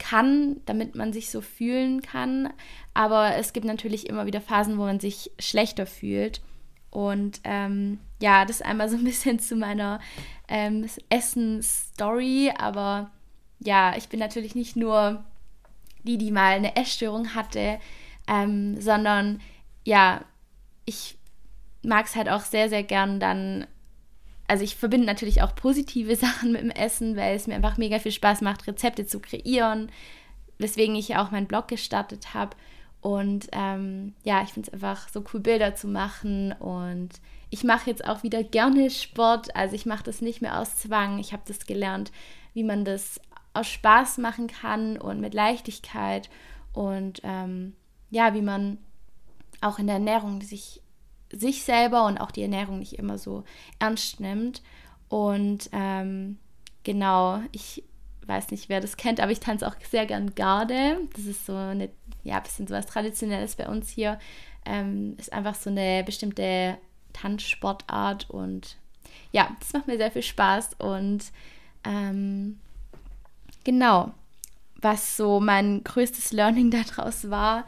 kann, damit man sich so fühlen kann. Aber es gibt natürlich immer wieder Phasen, wo man sich schlechter fühlt. Und ähm, ja, das einmal so ein *laughs* bisschen zu meiner ähm, Essen-Story. Aber ja, ich bin natürlich nicht nur die, die mal eine Essstörung hatte, ähm, sondern ja, ich mag es halt auch sehr, sehr gern dann also ich verbinde natürlich auch positive *laughs* Sachen mit dem Essen, weil es mir einfach mega viel Spaß macht, Rezepte zu kreieren, weswegen ich ja auch meinen Blog gestartet habe. Und ähm, ja, ich finde es einfach so cool, Bilder zu machen. Und ich mache jetzt auch wieder gerne Sport. Also ich mache das nicht mehr aus Zwang. Ich habe das gelernt, wie man das aus Spaß machen kann und mit Leichtigkeit. Und ähm, ja, wie man auch in der Ernährung sich sich selber und auch die Ernährung nicht immer so ernst nimmt. Und ähm, genau, ich weiß nicht, wer das kennt, aber ich tanze auch sehr gern Garde. Das ist so eine, ja, ein bisschen so was Traditionelles bei uns hier. Ähm, ist einfach so eine bestimmte Tanzsportart und ja, das macht mir sehr viel Spaß und ähm, genau, was so mein größtes Learning *laughs* daraus war,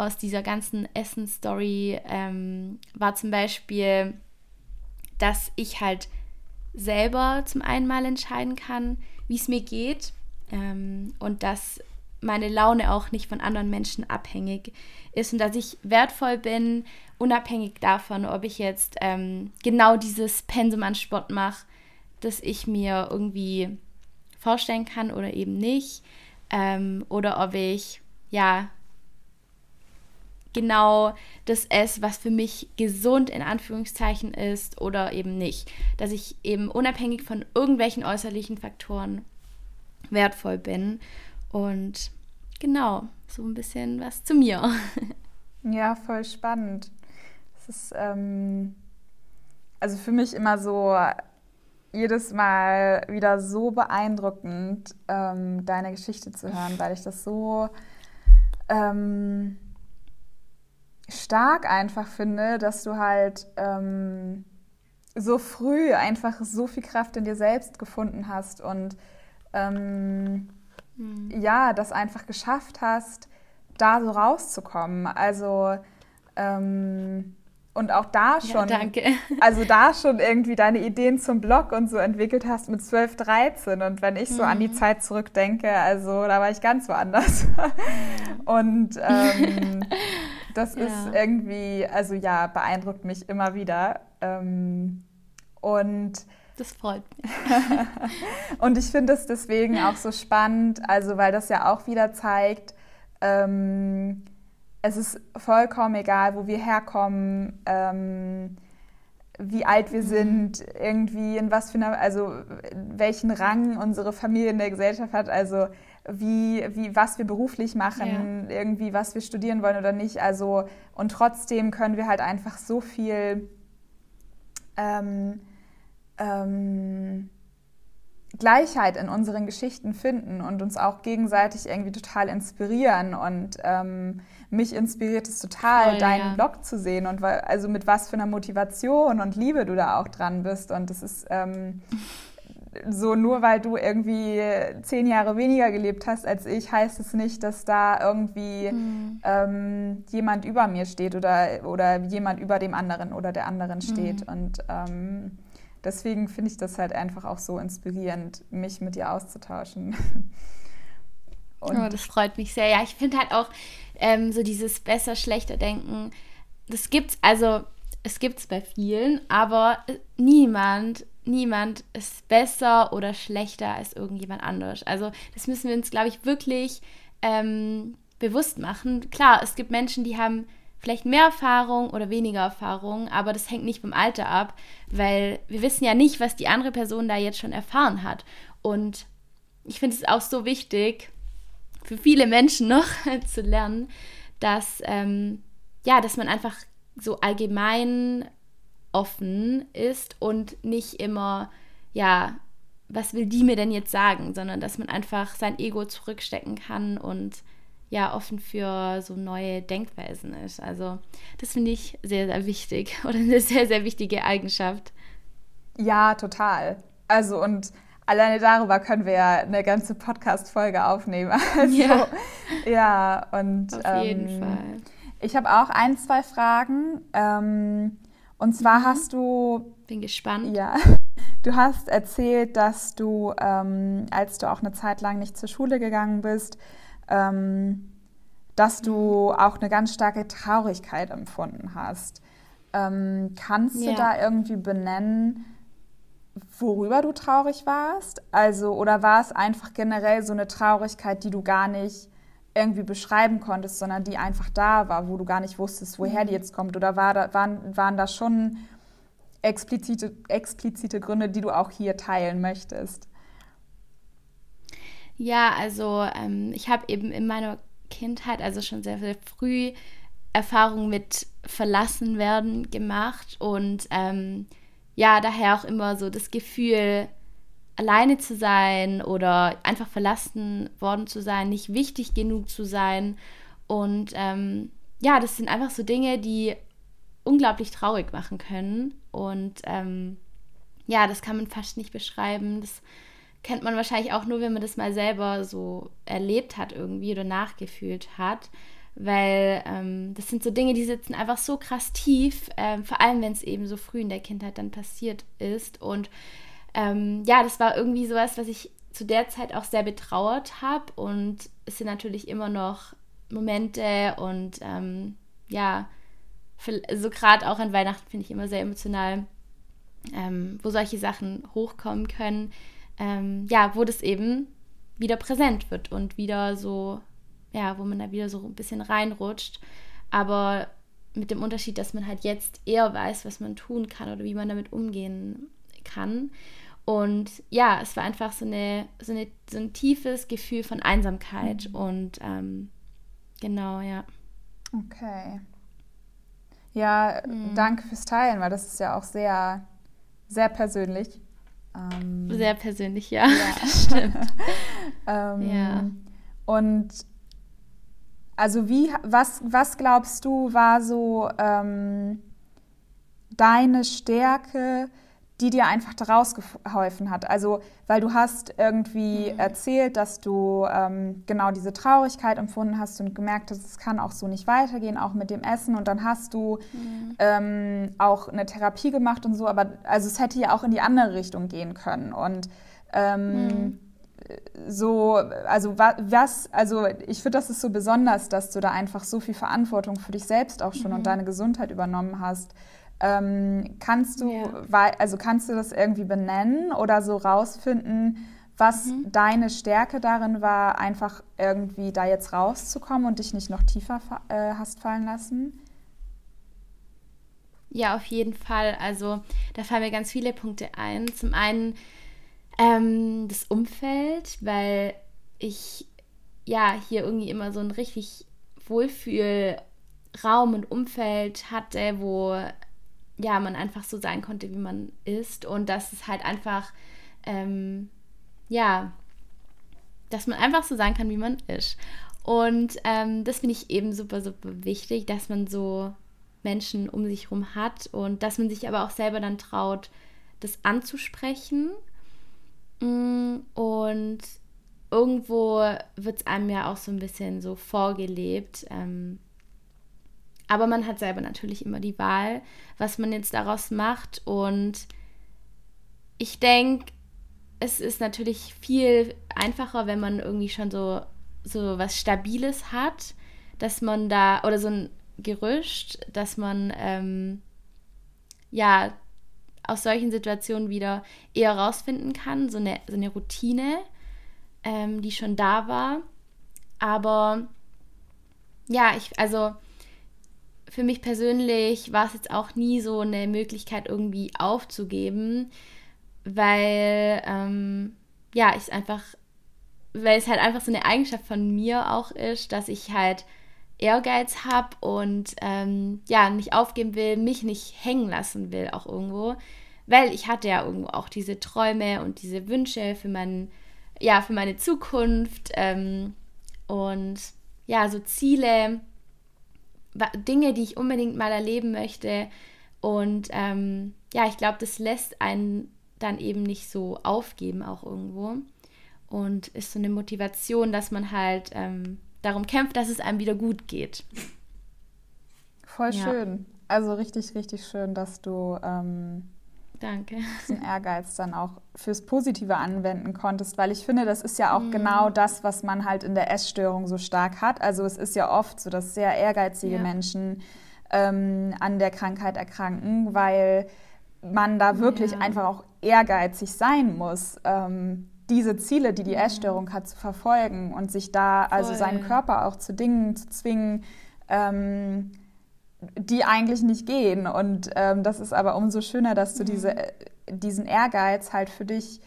aus dieser ganzen Essen-Story, ähm, war zum Beispiel, dass ich halt selber zum einen mal entscheiden kann, wie es mir geht ähm, und dass meine Laune auch nicht von anderen Menschen abhängig ist und dass ich wertvoll bin, unabhängig davon, ob ich jetzt ähm, genau dieses Pensum an Sport mache, das ich mir irgendwie vorstellen kann oder eben nicht. Ähm, oder ob ich ja genau das esse, was für mich gesund in Anführungszeichen ist oder eben nicht. Dass ich eben unabhängig von irgendwelchen äußerlichen Faktoren wertvoll bin. Und genau, so ein bisschen was zu mir. *laughs* Ja, voll spannend. Es ist ähm, also für mich immer so jedes Mal wieder so beeindruckend, ähm, deine Geschichte zu hören, weil ich das so ähm, stark einfach finde, dass du halt ähm, so früh einfach so viel Kraft in dir selbst gefunden hast und ähm, mhm. ja, das einfach geschafft hast, da so rauszukommen. Also ähm, und auch da schon, ja, *laughs* also da schon irgendwie deine Ideen zum Blog und so entwickelt hast mit 12, 13. Und wenn ich so mhm. an die mhm. Zeit zurückdenke, also da war ich ganz woanders. *laughs* und ähm, *laughs* das ja. ist irgendwie, also ja, beeindruckt mich immer wieder. Ähm, und das freut mich. *laughs* und ich finde es deswegen auch so spannend, also weil das ja auch wieder zeigt, ähm, es ist vollkommen egal, wo wir herkommen, ähm, wie alt wir mhm. sind, irgendwie in was für einer, also welchen Rang unsere Familie in der Gesellschaft hat, also wie, wie was wir beruflich machen, ja. irgendwie was wir studieren wollen oder nicht. Also und trotzdem können wir halt einfach so viel ähm, ähm, Gleichheit in unseren Geschichten finden und uns auch gegenseitig irgendwie total inspirieren. Und ähm, mich inspiriert es total, Voll, deinen ja. Blog zu sehen und also mit was für einer Motivation und Liebe du da auch dran bist. Und das ist ähm, so, nur weil du irgendwie zehn Jahre weniger gelebt hast als ich, heißt es nicht, dass da irgendwie mhm. ähm, jemand über mir steht oder, oder jemand über dem anderen oder der anderen steht. Mhm. Und ähm, deswegen finde ich das halt einfach auch so inspirierend, mich mit dir auszutauschen. *laughs* Und oh, das freut mich sehr. Ja, ich finde halt auch ähm, so dieses besser, schlechter Denken, das gibt's, also es gibt es bei vielen, aber niemand, niemand ist besser oder schlechter als irgendjemand anderes. Also das müssen wir uns, glaube ich, wirklich ähm, bewusst machen. Klar, es gibt Menschen, die haben vielleicht mehr Erfahrung oder weniger Erfahrung, aber das hängt nicht vom Alter ab, weil wir wissen ja nicht, was die andere Person da jetzt schon erfahren hat. Und ich finde es auch so wichtig, für viele Menschen noch *laughs* zu lernen, dass, ähm, ja, dass man einfach so allgemein offen ist und nicht immer, ja, was will die mir denn jetzt sagen, sondern dass man einfach sein Ego zurückstecken kann und ja offen für so neue Denkweisen ist. Also das finde ich sehr, sehr wichtig *laughs* oder eine sehr, sehr wichtige Eigenschaft. Ja, total. Also und alleine darüber können wir ja eine ganze Podcast-Folge aufnehmen. *laughs* Also, ja. ja, und auf jeden ähm, Fall. Ich habe auch ein, zwei Fragen. Ähm, und zwar mhm. hast du. Bin gespannt. Ja. Du hast erzählt, dass du, ähm, als du auch eine Zeit lang nicht zur Schule gegangen bist, ähm, dass du auch eine ganz starke Traurigkeit empfunden hast. Ähm, kannst ja. du da irgendwie benennen, worüber du traurig warst? Also, oder war es einfach generell so eine Traurigkeit, die du gar nicht irgendwie beschreiben konntest, sondern die einfach da war, wo du gar nicht wusstest, woher die mhm. jetzt kommt? Oder war da, waren, waren da schon explizite, explizite Gründe, die du auch hier teilen möchtest? Ja, also ähm, ich habe eben in meiner Kindheit, also schon sehr, sehr früh, Erfahrungen mit Verlassenwerden gemacht und ähm, ja, daher auch immer so das Gefühl, alleine zu sein oder einfach verlassen worden zu sein, nicht wichtig genug zu sein. Und ähm, ja, das sind einfach so Dinge, die unglaublich traurig machen können. Und ähm, ja, das kann man fast nicht beschreiben. Das kennt man wahrscheinlich auch nur, wenn man das mal selber so erlebt hat irgendwie oder nachgefühlt hat. Weil ähm, das sind so Dinge, die sitzen einfach so krass tief, ähm, vor allem wenn es eben so früh in der Kindheit dann passiert ist. Und ähm, ja, das war irgendwie sowas, was ich zu der Zeit auch sehr betrauert habe. Und es sind natürlich immer noch Momente und ähm, ja, so gerade auch an Weihnachten finde ich immer sehr emotional, ähm, wo solche Sachen hochkommen können. Ähm, ja, wo das eben wieder präsent wird und wieder so, ja, wo man da wieder so ein bisschen reinrutscht. Aber mit dem Unterschied, dass man halt jetzt eher weiß, was man tun kann oder wie man damit umgehen kann. Und ja, es war einfach so, eine, so, eine, so ein tiefes Gefühl von Einsamkeit mhm. und ähm, genau, ja. Okay. Ja, mhm. danke fürs Teilen, weil das ist ja auch sehr, sehr persönlich. Ähm, sehr persönlich, ja. ja. *laughs* Stimmt. *laughs* ähm, ja. Und also wie, was, was glaubst du, war so ähm, deine Stärke, die dir einfach daraus geholfen hat. Also, weil du hast irgendwie mhm. erzählt, dass du ähm, genau diese Traurigkeit empfunden hast und gemerkt hast, es kann auch so nicht weitergehen, auch mit dem Essen. Und dann hast du mhm. ähm, auch eine Therapie gemacht und so. Aber also es hätte ja auch in die andere Richtung gehen können. Und ähm, mhm. so, also was, also ich finde, das ist so besonders, dass du da einfach so viel Verantwortung für dich selbst auch schon und mhm. deine Gesundheit übernommen hast. Ähm, kannst du, ja. also kannst du das irgendwie benennen oder so rausfinden, was mhm. deine Stärke darin war, einfach irgendwie da jetzt rauszukommen und dich nicht noch tiefer äh, hast fallen lassen? Ja, auf jeden Fall. Also da fallen mir ganz viele Punkte ein. Zum einen ähm, das Umfeld, weil ich ja hier irgendwie immer so ein richtig Wohlfühlraum und Umfeld hatte, wo ja, man einfach so sein konnte, wie man ist und dass es halt einfach, ähm, ja, dass man einfach so sein kann, wie man ist. Und ähm, das finde ich eben super, super wichtig, dass man so Menschen um sich herum hat und dass man sich aber auch selber dann traut, das anzusprechen. Mm, und irgendwo wird es einem ja auch so ein bisschen so vorgelebt, ähm, aber man hat selber natürlich immer die Wahl, was man jetzt daraus macht. Und ich denke, es ist natürlich viel einfacher, wenn man irgendwie schon so, so was Stabiles hat, dass man da, oder so ein Gerücht, dass man ähm, ja aus solchen Situationen wieder eher rausfinden kann, so eine, so eine Routine, ähm, die schon da war. Aber ja, ich, also für mich persönlich war es jetzt auch nie so eine Möglichkeit irgendwie aufzugeben, weil ähm, ja, ich einfach, weil es halt einfach so eine Eigenschaft von mir auch ist, dass ich halt Ehrgeiz habe und ähm, ja, nicht aufgeben will, mich nicht hängen lassen will auch irgendwo, weil ich hatte ja irgendwo auch diese Träume und diese Wünsche für mein, ja, für meine Zukunft ähm, und ja, so Ziele, Dinge, die ich unbedingt mal erleben möchte. Und ähm, ja, ich glaube, das lässt einen dann eben nicht so aufgeben, auch irgendwo. Und ist so eine Motivation, dass man halt ähm, darum kämpft, dass es einem wieder gut geht. Voll ja. schön. Also richtig, richtig schön, dass du ähm, Danke. diesen Ehrgeiz dann auch fürs Positive anwenden konntest, weil ich finde, das ist ja auch mm. genau das, was man halt in der Essstörung so stark hat. Also es ist ja oft so, dass sehr ehrgeizige ja. Menschen ähm, an der Krankheit erkranken, weil man da wirklich ja. einfach auch ehrgeizig sein muss, ähm, diese Ziele, die die ja. Essstörung hat, zu verfolgen und sich da Voll. also seinen Körper auch zu Dingen zu zwingen. Ähm, die eigentlich nicht gehen. Und ähm, das ist aber umso schöner, dass du mhm. diese, diesen Ehrgeiz halt für dich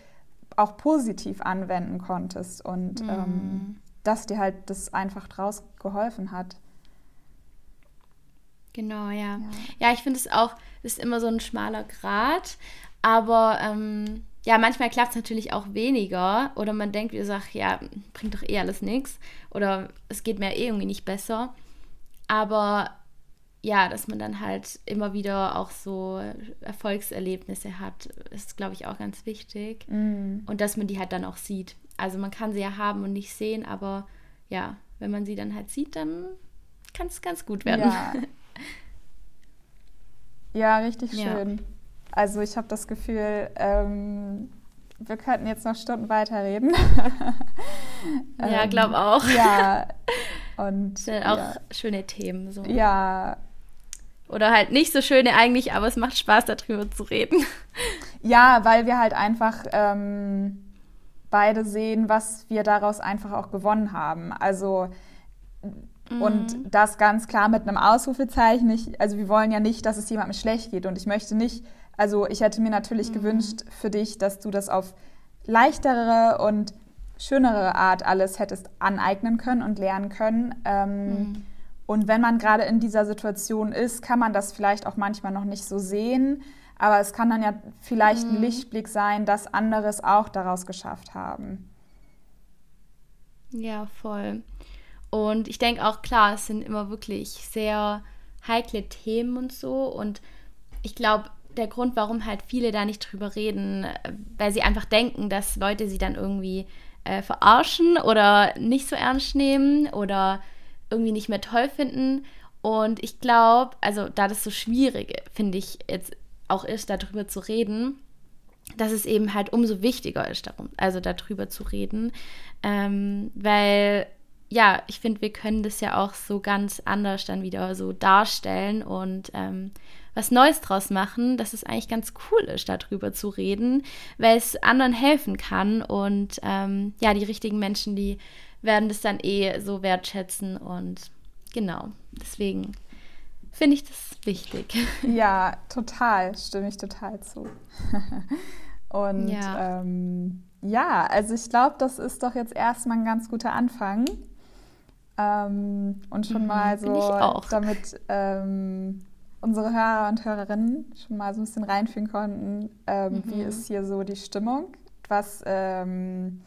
auch positiv anwenden konntest und mhm. ähm, dass dir halt das einfach draus geholfen hat. Genau, ja. Ja, ja ich finde es auch, ist immer so ein schmaler Grat, aber ähm, ja, manchmal klappt es natürlich auch weniger oder man denkt, wie gesagt, ja, bringt doch eh alles nichts oder es geht mir eh irgendwie nicht besser. Aber ja, dass man dann halt immer wieder auch so Erfolgserlebnisse hat, ist, glaube ich, auch ganz wichtig. Mm. Und dass man die halt dann auch sieht. Also man kann sie ja haben und nicht sehen, aber ja, wenn man sie dann halt sieht, dann kann es ganz gut werden. Ja, *laughs* ja richtig schön. Ja. Also ich habe das Gefühl, ähm, wir könnten jetzt noch Stunden weiterreden. *laughs* ja, glaube auch. Ja. *laughs* Und sind auch ja. schöne Themen. So. Ja. Oder halt nicht so schöne eigentlich, aber es macht Spaß, darüber zu reden. Ja, weil wir halt einfach ähm, beide sehen, was wir daraus einfach auch gewonnen haben. Also und mhm. das ganz klar mit einem Ausrufezeichen. Ich, also wir wollen ja nicht, dass es jemandem schlecht geht. Und ich möchte nicht, also ich hätte mir natürlich mhm. gewünscht für dich, dass du das auf leichtere und schönere Art alles hättest aneignen können und lernen können. Ähm, mhm. Und wenn man gerade in dieser Situation ist, kann man das vielleicht auch manchmal noch nicht so sehen. Aber es kann dann ja vielleicht ein mhm. Lichtblick sein, dass andere es auch daraus geschafft haben. Ja, voll. Und ich denke auch, klar, es sind immer wirklich sehr heikle Themen und so. Und ich glaube, der Grund, warum halt viele da nicht drüber reden, weil sie einfach denken, dass Leute sie dann irgendwie äh, verarschen oder nicht so ernst nehmen oder irgendwie nicht mehr toll finden. Und ich glaube, also da das so schwierig, finde ich, jetzt auch ist, darüber zu reden, dass es eben halt umso wichtiger ist, darum, also darüber zu reden. Ähm, weil ja, ich finde, wir können das ja auch so ganz anders dann wieder so darstellen und ähm, was Neues draus machen, dass es eigentlich ganz cool ist, darüber zu reden, weil es anderen helfen kann und ähm, ja, die richtigen Menschen, die werden das dann eh so wertschätzen und genau, deswegen finde ich das wichtig. *laughs* Ja, total, stimme ich total zu. *laughs* und ja. Ähm, ja, also ich glaube, das ist doch jetzt erstmal ein ganz guter Anfang. Ähm, und schon mhm, mal so, damit ähm, unsere Hörer und Hörerinnen schon mal so ein bisschen reinfühlen konnten, ähm, mhm. wie ist hier so die Stimmung, was ähm,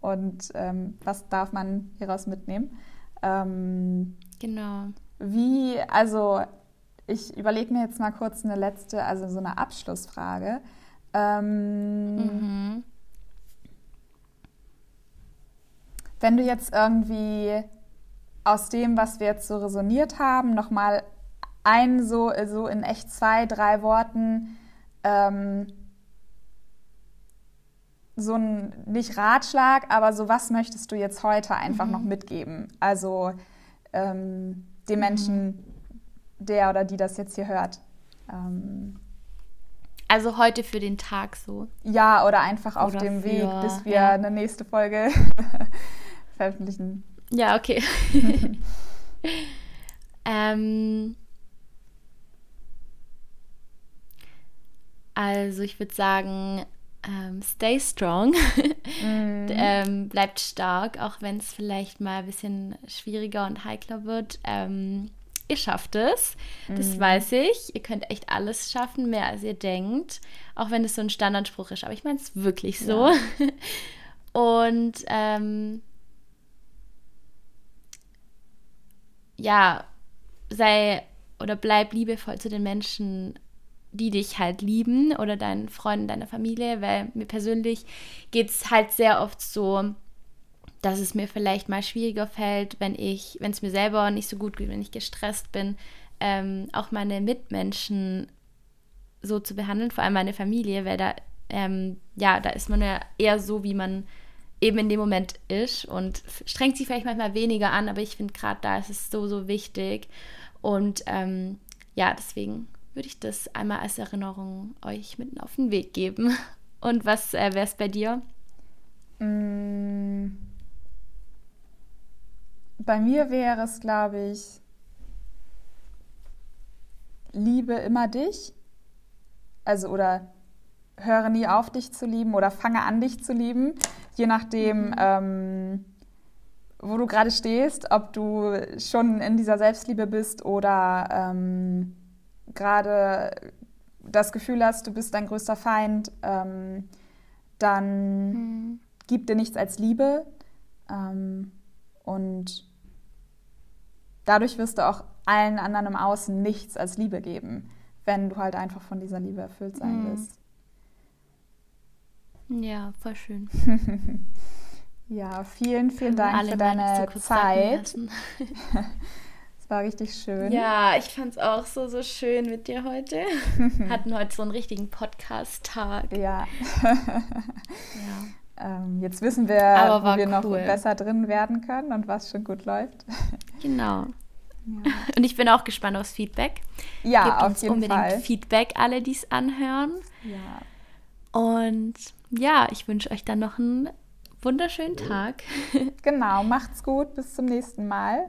und ähm, was darf man hieraus mitnehmen. Ähm, genau. Wie, also ich überlege mir jetzt mal kurz eine letzte, also so eine Abschlussfrage. Mhm. Wenn du jetzt irgendwie aus dem, was wir jetzt so resoniert haben, nochmal ein, so, so in echt zwei, drei Worten, ähm, so ein, nicht Ratschlag, aber so was möchtest du jetzt heute einfach mhm. noch mitgeben? Also ähm, dem Menschen, mhm. der oder die das jetzt hier hört. Ähm, also heute für den Tag so. Ja, oder einfach auf oder dem für, Weg, bis wir ja. eine nächste Folge *laughs* veröffentlichen. Ja, okay. *laughs* ähm, also ich würde sagen, ähm, stay strong. *laughs* mm. ähm, bleibt stark, auch wenn es vielleicht mal ein bisschen schwieriger und heikler wird. Ähm, ihr schafft es, das mm. weiß ich. Ihr könnt echt alles schaffen, mehr als ihr denkt, auch wenn es so ein Standardspruch ist. Aber ich meine es wirklich so. Ja. *laughs* und ähm, ja, sei oder bleib liebevoll zu den Menschen, die dich halt lieben oder deinen Freunden, deiner Familie, weil mir persönlich geht es halt sehr oft so, dass es mir vielleicht mal schwieriger fällt, wenn ich, wenn es mir selber nicht so gut geht, wenn ich gestresst bin, ähm, auch meine Mitmenschen so zu behandeln, vor allem meine Familie, weil da, ähm, ja, da ist man ja eher so, wie man eben in dem Moment ist und strengt sich vielleicht manchmal weniger an, aber ich finde gerade da ist es so, so wichtig. Und ähm, ja, deswegen würde ich das einmal als Erinnerung euch mitten auf den Weg geben. *laughs* Und was äh, wäre es bei dir? Mm. Bei mir wäre es, glaube ich, liebe immer dich. Also, oder höre nie auf, dich zu lieben oder fange an, dich zu lieben je nachdem, mhm. ähm, wo du gerade stehst, ob du schon in dieser Selbstliebe bist oder ähm, gerade das Gefühl hast, du bist dein größter Feind, ähm, dann mhm. gib dir nichts als Liebe. Ähm, und dadurch wirst du auch allen anderen im Außen nichts als Liebe geben, wenn du halt einfach von dieser Liebe erfüllt sein mhm. willst. Ja, voll schön. *laughs* ja, vielen, vielen Dank für deine Zeit. *laughs* Es war richtig schön. Ja, ich fand es auch so, so schön mit dir heute. *laughs* Hatten heute so einen richtigen Podcast-Tag. Ja. ja. Ähm, jetzt wissen wir, wo wir cool. noch besser drin werden können und was schon gut läuft. Genau. *laughs* Ja. Und ich bin auch gespannt aufs Feedback. Ja, Gebt auf uns jeden unbedingt Fall. Feedback, alle, die es anhören. Ja. Und ja, ich wünsche euch dann noch einen wunderschönen Tag. Genau, *laughs* macht's gut. Bis zum nächsten Mal.